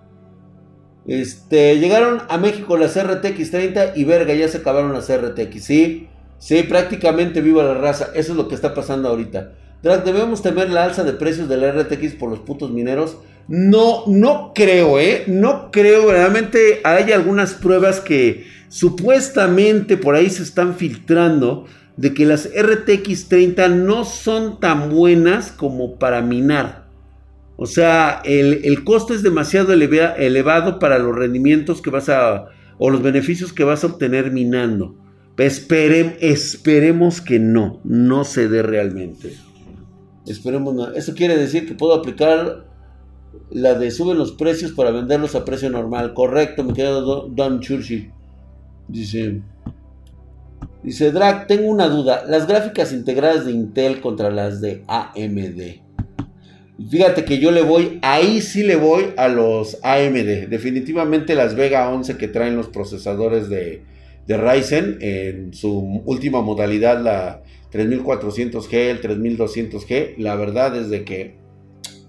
Este, llegaron a México las RTX 30 y verga, ya se acabaron las RTX. Sí, sí, prácticamente viva la raza. Eso es lo que está pasando ahorita. ¿Debemos temer la alza de precios de la RTX por los putos mineros? No, no creo, ¿eh? No creo. Realmente hay algunas pruebas que Supuestamente por ahí se están filtrando de que las RTX 30 no son tan buenas como para minar. O sea, el, costo es demasiado elevado para los rendimientos que vas a, o los beneficios que vas a obtener minando. esperemos que no, no se dé realmente. Esperemos no. Eso quiere decir que puedo aplicar la de suben los precios para venderlos a precio normal. Correcto, me queda Don Churchill. Dice, dice Drag, tengo una duda. Las gráficas integradas de Intel contra las de AMD. Fíjate que yo le voy, ahí sí le voy a los AMD. Definitivamente las Vega 11 que traen los procesadores de, de Ryzen en su última modalidad, la 3400G, el 3200G. La verdad es de que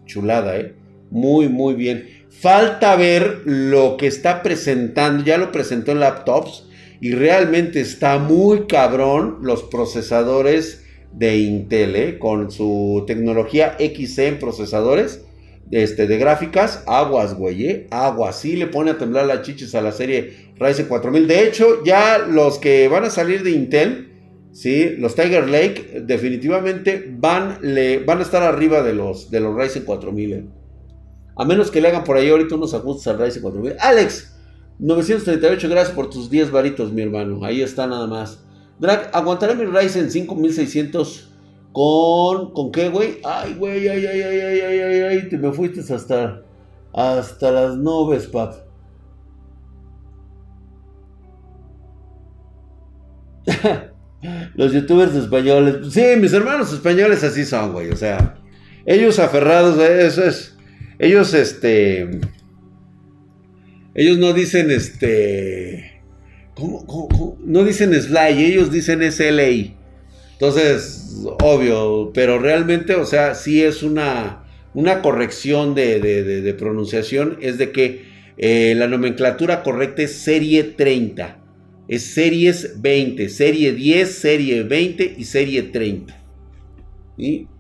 chulada, ¿eh? Muy, muy bien. Falta ver lo que está presentando. Ya lo presentó en laptops y realmente está muy cabrón los procesadores de Intel, ¿eh? con su tecnología XC procesadores este, de gráficas. Aguas, güey, ¿eh? aguas. Sí le pone a temblar las chiches a la serie Ryzen 4000. De hecho, ya los que van a salir de Intel, ¿sí? los Tiger Lake, definitivamente van, le, van a estar arriba de los, de los Ryzen 4000. ¿eh? A menos que le hagan por ahí ahorita unos ajustes al Ryzen 4000. Alex, 938, gracias por tus 10 varitos, mi hermano. Ahí está nada más. Drag, ¿aguantaré mi Ryzen 5600 con... ¿Con qué, güey? Ay, güey, ay, ay, ay, ay, ay, ay, ay, te me fuiste hasta... Hasta las nubes, pap. Los youtubers españoles. Sí, mis hermanos españoles así son, güey. O sea, ellos aferrados, eso es. Ellos, este ellos no dicen este. ¿Cómo, No dicen Sly, ellos dicen SLI. Entonces, obvio, pero realmente, o sea, sí es una, una corrección de, pronunciación. Es de que eh, la nomenclatura correcta es serie 30. Es series 20, serie 10, serie 20 y serie 30.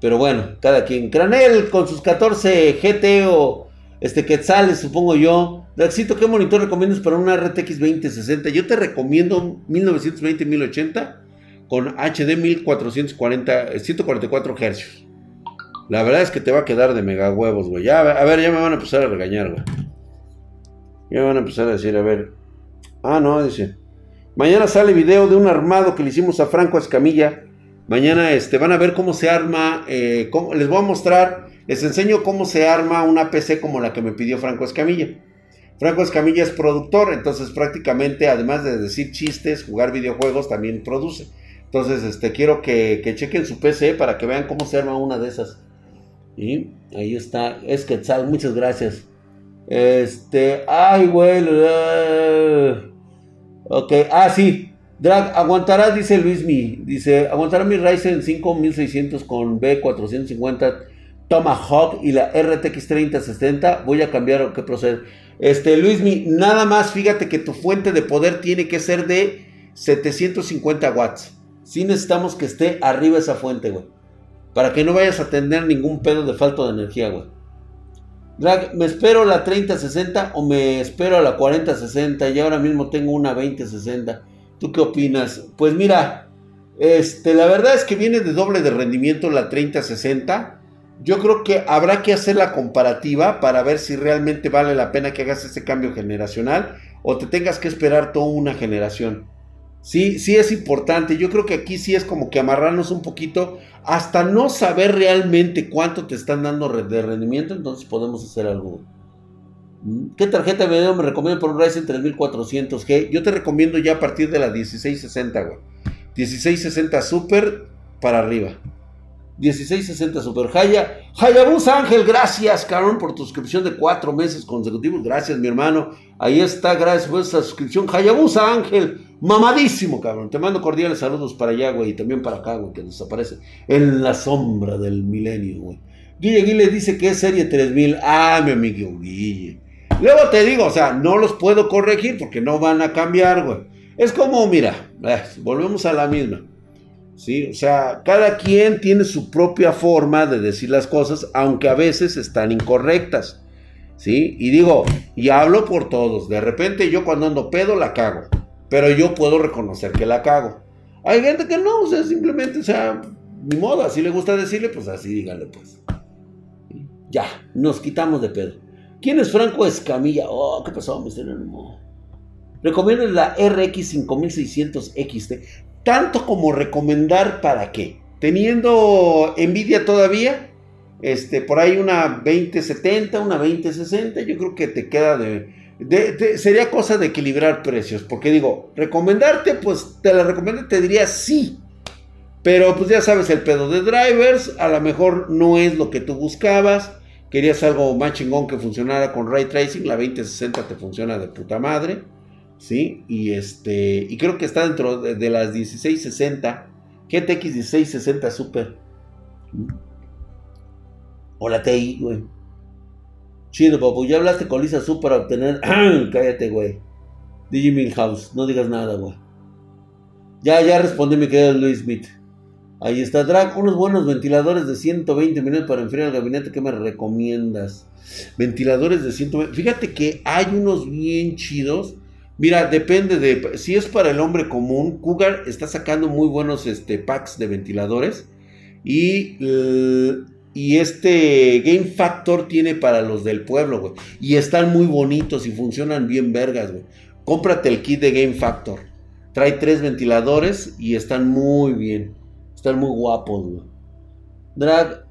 Pero bueno, cada quien. Cranel con sus 14 GT o este Quetzales, supongo yo. Daxito, ¿qué monitor recomiendas para una RTX 2060? Yo te recomiendo 1920-1080 con HD 1440, 144 Hz. La verdad es que te va a quedar de mega huevos, güey. A ver, ya me van a empezar a regañar, güey. Ya me van a empezar a decir, a ver. Ah, no, dice. Mañana sale video de un armado que le hicimos a Franco Escamilla. Mañana este, van a ver cómo se arma. Eh, les voy a mostrar, les enseño cómo se arma una PC como la que me pidió Franco Escamilla. Franco Escamilla es productor, entonces prácticamente, además de decir chistes, jugar videojuegos, también produce. Entonces, este, quiero que, chequen su PC para que vean cómo se arma una de esas. Y ahí está. Es Quetzal, muchas gracias. Este, ay, güey. Ok, ah, sí. Drag, aguantará, dice Luismi. Dice, aguantará mi Ryzen 5600 con B450 Tomahawk y la RTX 3060. Voy a cambiar o qué proceder. Este, Luismi, nada más fíjate que tu fuente de poder tiene que ser de 750 watts. Si necesitamos que esté arriba esa fuente, güey. Para que no vayas a tener ningún pedo de falta de energía, güey. Drag, ¿me espero la 3060 o me espero a la 4060? Y ahora mismo tengo una 2060. ¿Tú qué opinas? Pues mira, este, la verdad es que viene de doble de rendimiento la 3060. Yo creo que habrá que hacer la comparativa para ver si realmente vale la pena que hagas ese cambio generacional o te tengas que esperar toda una generación. Sí, sí es importante. Yo creo que aquí sí es como que amarrarnos un poquito hasta no saber realmente cuánto te están dando de rendimiento, entonces podemos hacer algo. ¿Mm? ¿Qué tarjeta de video me recomiendo por un Ryzen 3400G? Yo te recomiendo ya a partir de la 1660, güey. 1660 Super para arriba. 1660 Super Haya. Hayabusa Ángel, gracias, cabrón, por tu suscripción de cuatro meses consecutivos. Gracias, mi hermano. Ahí está, gracias por esa suscripción. Hayabusa Ángel, mamadísimo, cabrón. Te mando cordiales saludos para allá, güey, y también para acá, güey, que desaparece en la sombra del milenio, güey. Guille Guille dice que es serie 3000. Ah, mi amigo Guille. Luego te digo, o sea, no los puedo corregir porque no van a cambiar, güey. Es como, mira, eh, volvemos a la misma. ¿Sí? O sea, cada quien tiene su propia forma de decir las cosas, aunque a veces están incorrectas, ¿sí? Y digo, y hablo por todos, de repente yo cuando ando pedo la cago, pero yo puedo reconocer que la cago. Hay gente que no, o sea, simplemente, o sea, ni modo, así le gusta decirle, pues así dígale, pues. Ya, nos quitamos de pedo. ¿Quién es Franco Escamilla? Oh, ¿qué pasó, Mr. Recomiendo la RX 5600 XT tanto como recomendar para qué. Teniendo Nvidia todavía, este, por ahí una 2070, una 2060, yo creo que te queda de, sería cosa de equilibrar precios, porque digo, recomendarte, pues te la recomiendo, te diría sí, pero pues ya sabes, el pedo de drivers, a lo mejor no es lo que tú buscabas, querías algo más chingón que funcionara con ray tracing, la 2060 te funciona de puta madre. ¿Sí? Y este, y creo que está dentro de, las 1660, GTX 1660 Super. O la TI, güey. Chido, papu. Ya hablaste con Lisa Super para obtener. Cállate, güey. DJ Milhouse. No digas nada, güey. Ya, ya respondí mi querido Luis Smith. Ahí está, Drag. Unos buenos ventiladores de 120 minutos para enfriar el gabinete. ¿Qué me recomiendas? Ventiladores de 120. Fíjate que hay unos bien chidos Mira, depende de. Si es para el hombre común, Cougar está sacando muy buenos este, packs de ventiladores. Y, y este Game Factor tiene para los del pueblo. Y están muy bonitos y funcionan bien vergas, güey. Cómprate el kit de Game Factor. Trae tres ventiladores y están muy bien. Están muy guapos, güey. Drag.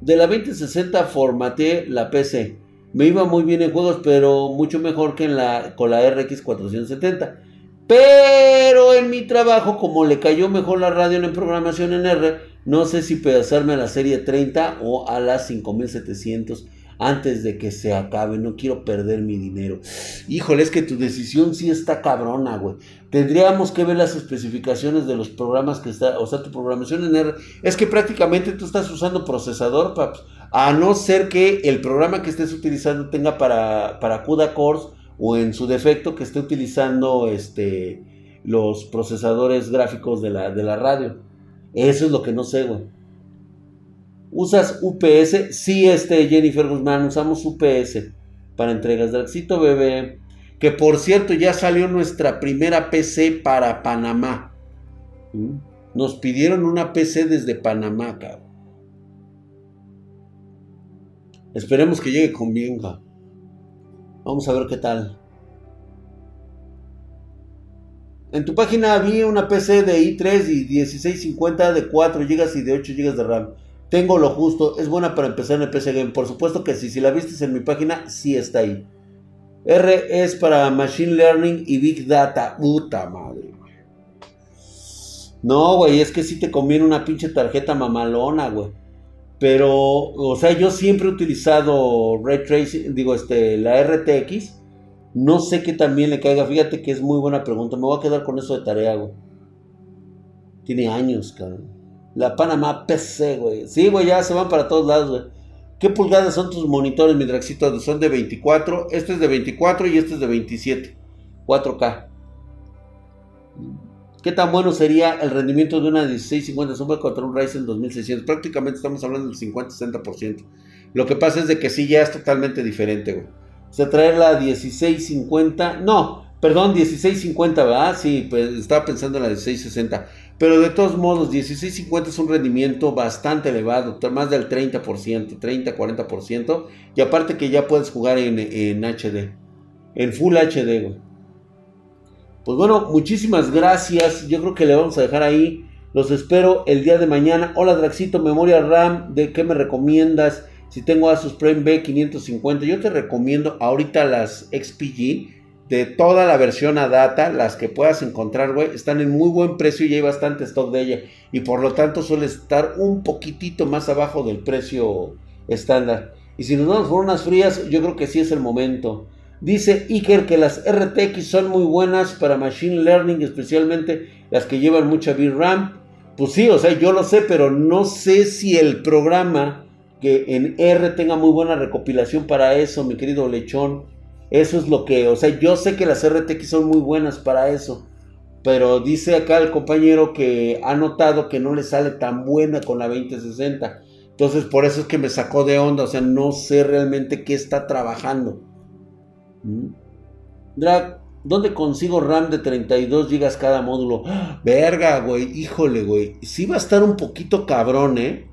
De la 2060 formateé la PC. Me iba muy bien en juegos, pero mucho mejor que en la, con la RX 470. Pero en mi trabajo, como le cayó mejor la radio en programación en R, no sé si pasarme a la serie 30 o a las 5700 antes de que se acabe. No quiero perder mi dinero. Híjole, es que tu decisión sí está cabrona, güey. Tendríamos que ver las especificaciones de los programas que está, o sea, tu programación en R. Es que prácticamente tú estás usando procesador, paps. A no ser que el programa que estés utilizando tenga para, para CUDA Cores o en su defecto que esté utilizando este, los procesadores gráficos de la, de la radio. Eso es lo que no sé, güey. ¿Usas UPS? Sí, este Jennifer Guzmán, usamos UPS para entregas del éxito bebé. Que por cierto ya salió nuestra primera PC para Panamá. ¿Mm? Nos pidieron una PC desde Panamá, cabrón. Esperemos que llegue con bien, Vamos a ver qué tal. En tu página había una PC de i3 y 1650 de 4 GB y de 8 GB de RAM. Tengo lo justo, es buena para empezar en el PC Game. Por supuesto que sí, si la viste en mi página, sí está ahí. R es para Machine Learning y Big Data. Puta madre. No, güey, es que sí te conviene una pinche tarjeta mamalona, güey. Pero, o sea, yo siempre he utilizado Ray Tracing, digo, este, la RTX. No sé qué también le caiga. Fíjate que es muy buena pregunta. Me voy a quedar con eso de tarea, güey. Tiene años, cabrón. La Panamá PC, güey. Sí, güey, ya se van para todos lados, güey. ¿Qué pulgadas son tus monitores, mi Draxito? Son de 24. Este es de 24 y este es de 27. 4K. ¿Qué tan bueno sería el rendimiento de una 1650 Super contra un Ryzen 2600? Prácticamente estamos hablando del 50-60%. Lo que pasa es de que sí, ya es totalmente diferente, güey. O sea, traer la 1650... No, perdón, 1650, ¿verdad? Sí, pues estaba pensando en la 1660. Pero de todos modos, 1650 es un rendimiento bastante elevado, más del 30%, 30-40%. Y aparte que ya puedes jugar en, HD, en Full HD. Pues bueno, muchísimas gracias. Yo creo que le vamos a dejar ahí. Los espero el día de mañana. Hola Draxito, memoria RAM, ¿de qué me recomiendas? Si tengo Asus Prime B550, yo te recomiendo ahorita las XPG de toda la versión a data, las que puedas encontrar, güey, están en muy buen precio y hay bastante stock de ella. Y por lo tanto suele estar un poquitito más abajo del precio estándar. Y si nos vamos por unas frías, yo creo que sí es el momento. Dice Iker que las RTX son muy buenas para Machine Learning, especialmente las que llevan mucha VRAM. Pues sí, o sea, yo lo sé, pero no sé si el programa que en R tenga muy buena recopilación para eso, mi querido lechón. Eso es lo que, o sea, yo sé que las RTX son muy buenas para eso. Pero dice acá el compañero que ha notado que no le sale tan buena con la 2060. Entonces por eso es que me sacó de onda. O sea, no sé realmente qué está trabajando. ¿Mm? Drag, ¿dónde consigo RAM de 32 GB cada módulo? Verga, güey. Híjole, güey. Sí va a estar un poquito cabrón, ¿eh?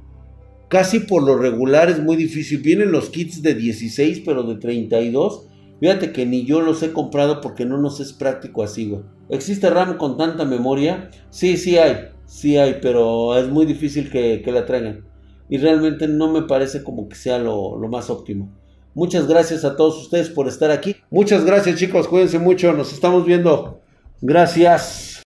Casi por lo regular es muy difícil. Vienen los kits de 16, pero de 32 Fíjate que ni yo los he comprado porque no nos es práctico así, güey. ¿Existe RAM con tanta memoria? Sí, sí hay. Sí hay, pero es muy difícil que, la traigan. Y realmente no me parece como que sea lo, lo más óptimo. Muchas gracias a todos ustedes por estar aquí. Muchas gracias chicos, cuídense mucho, nos estamos viendo. Gracias.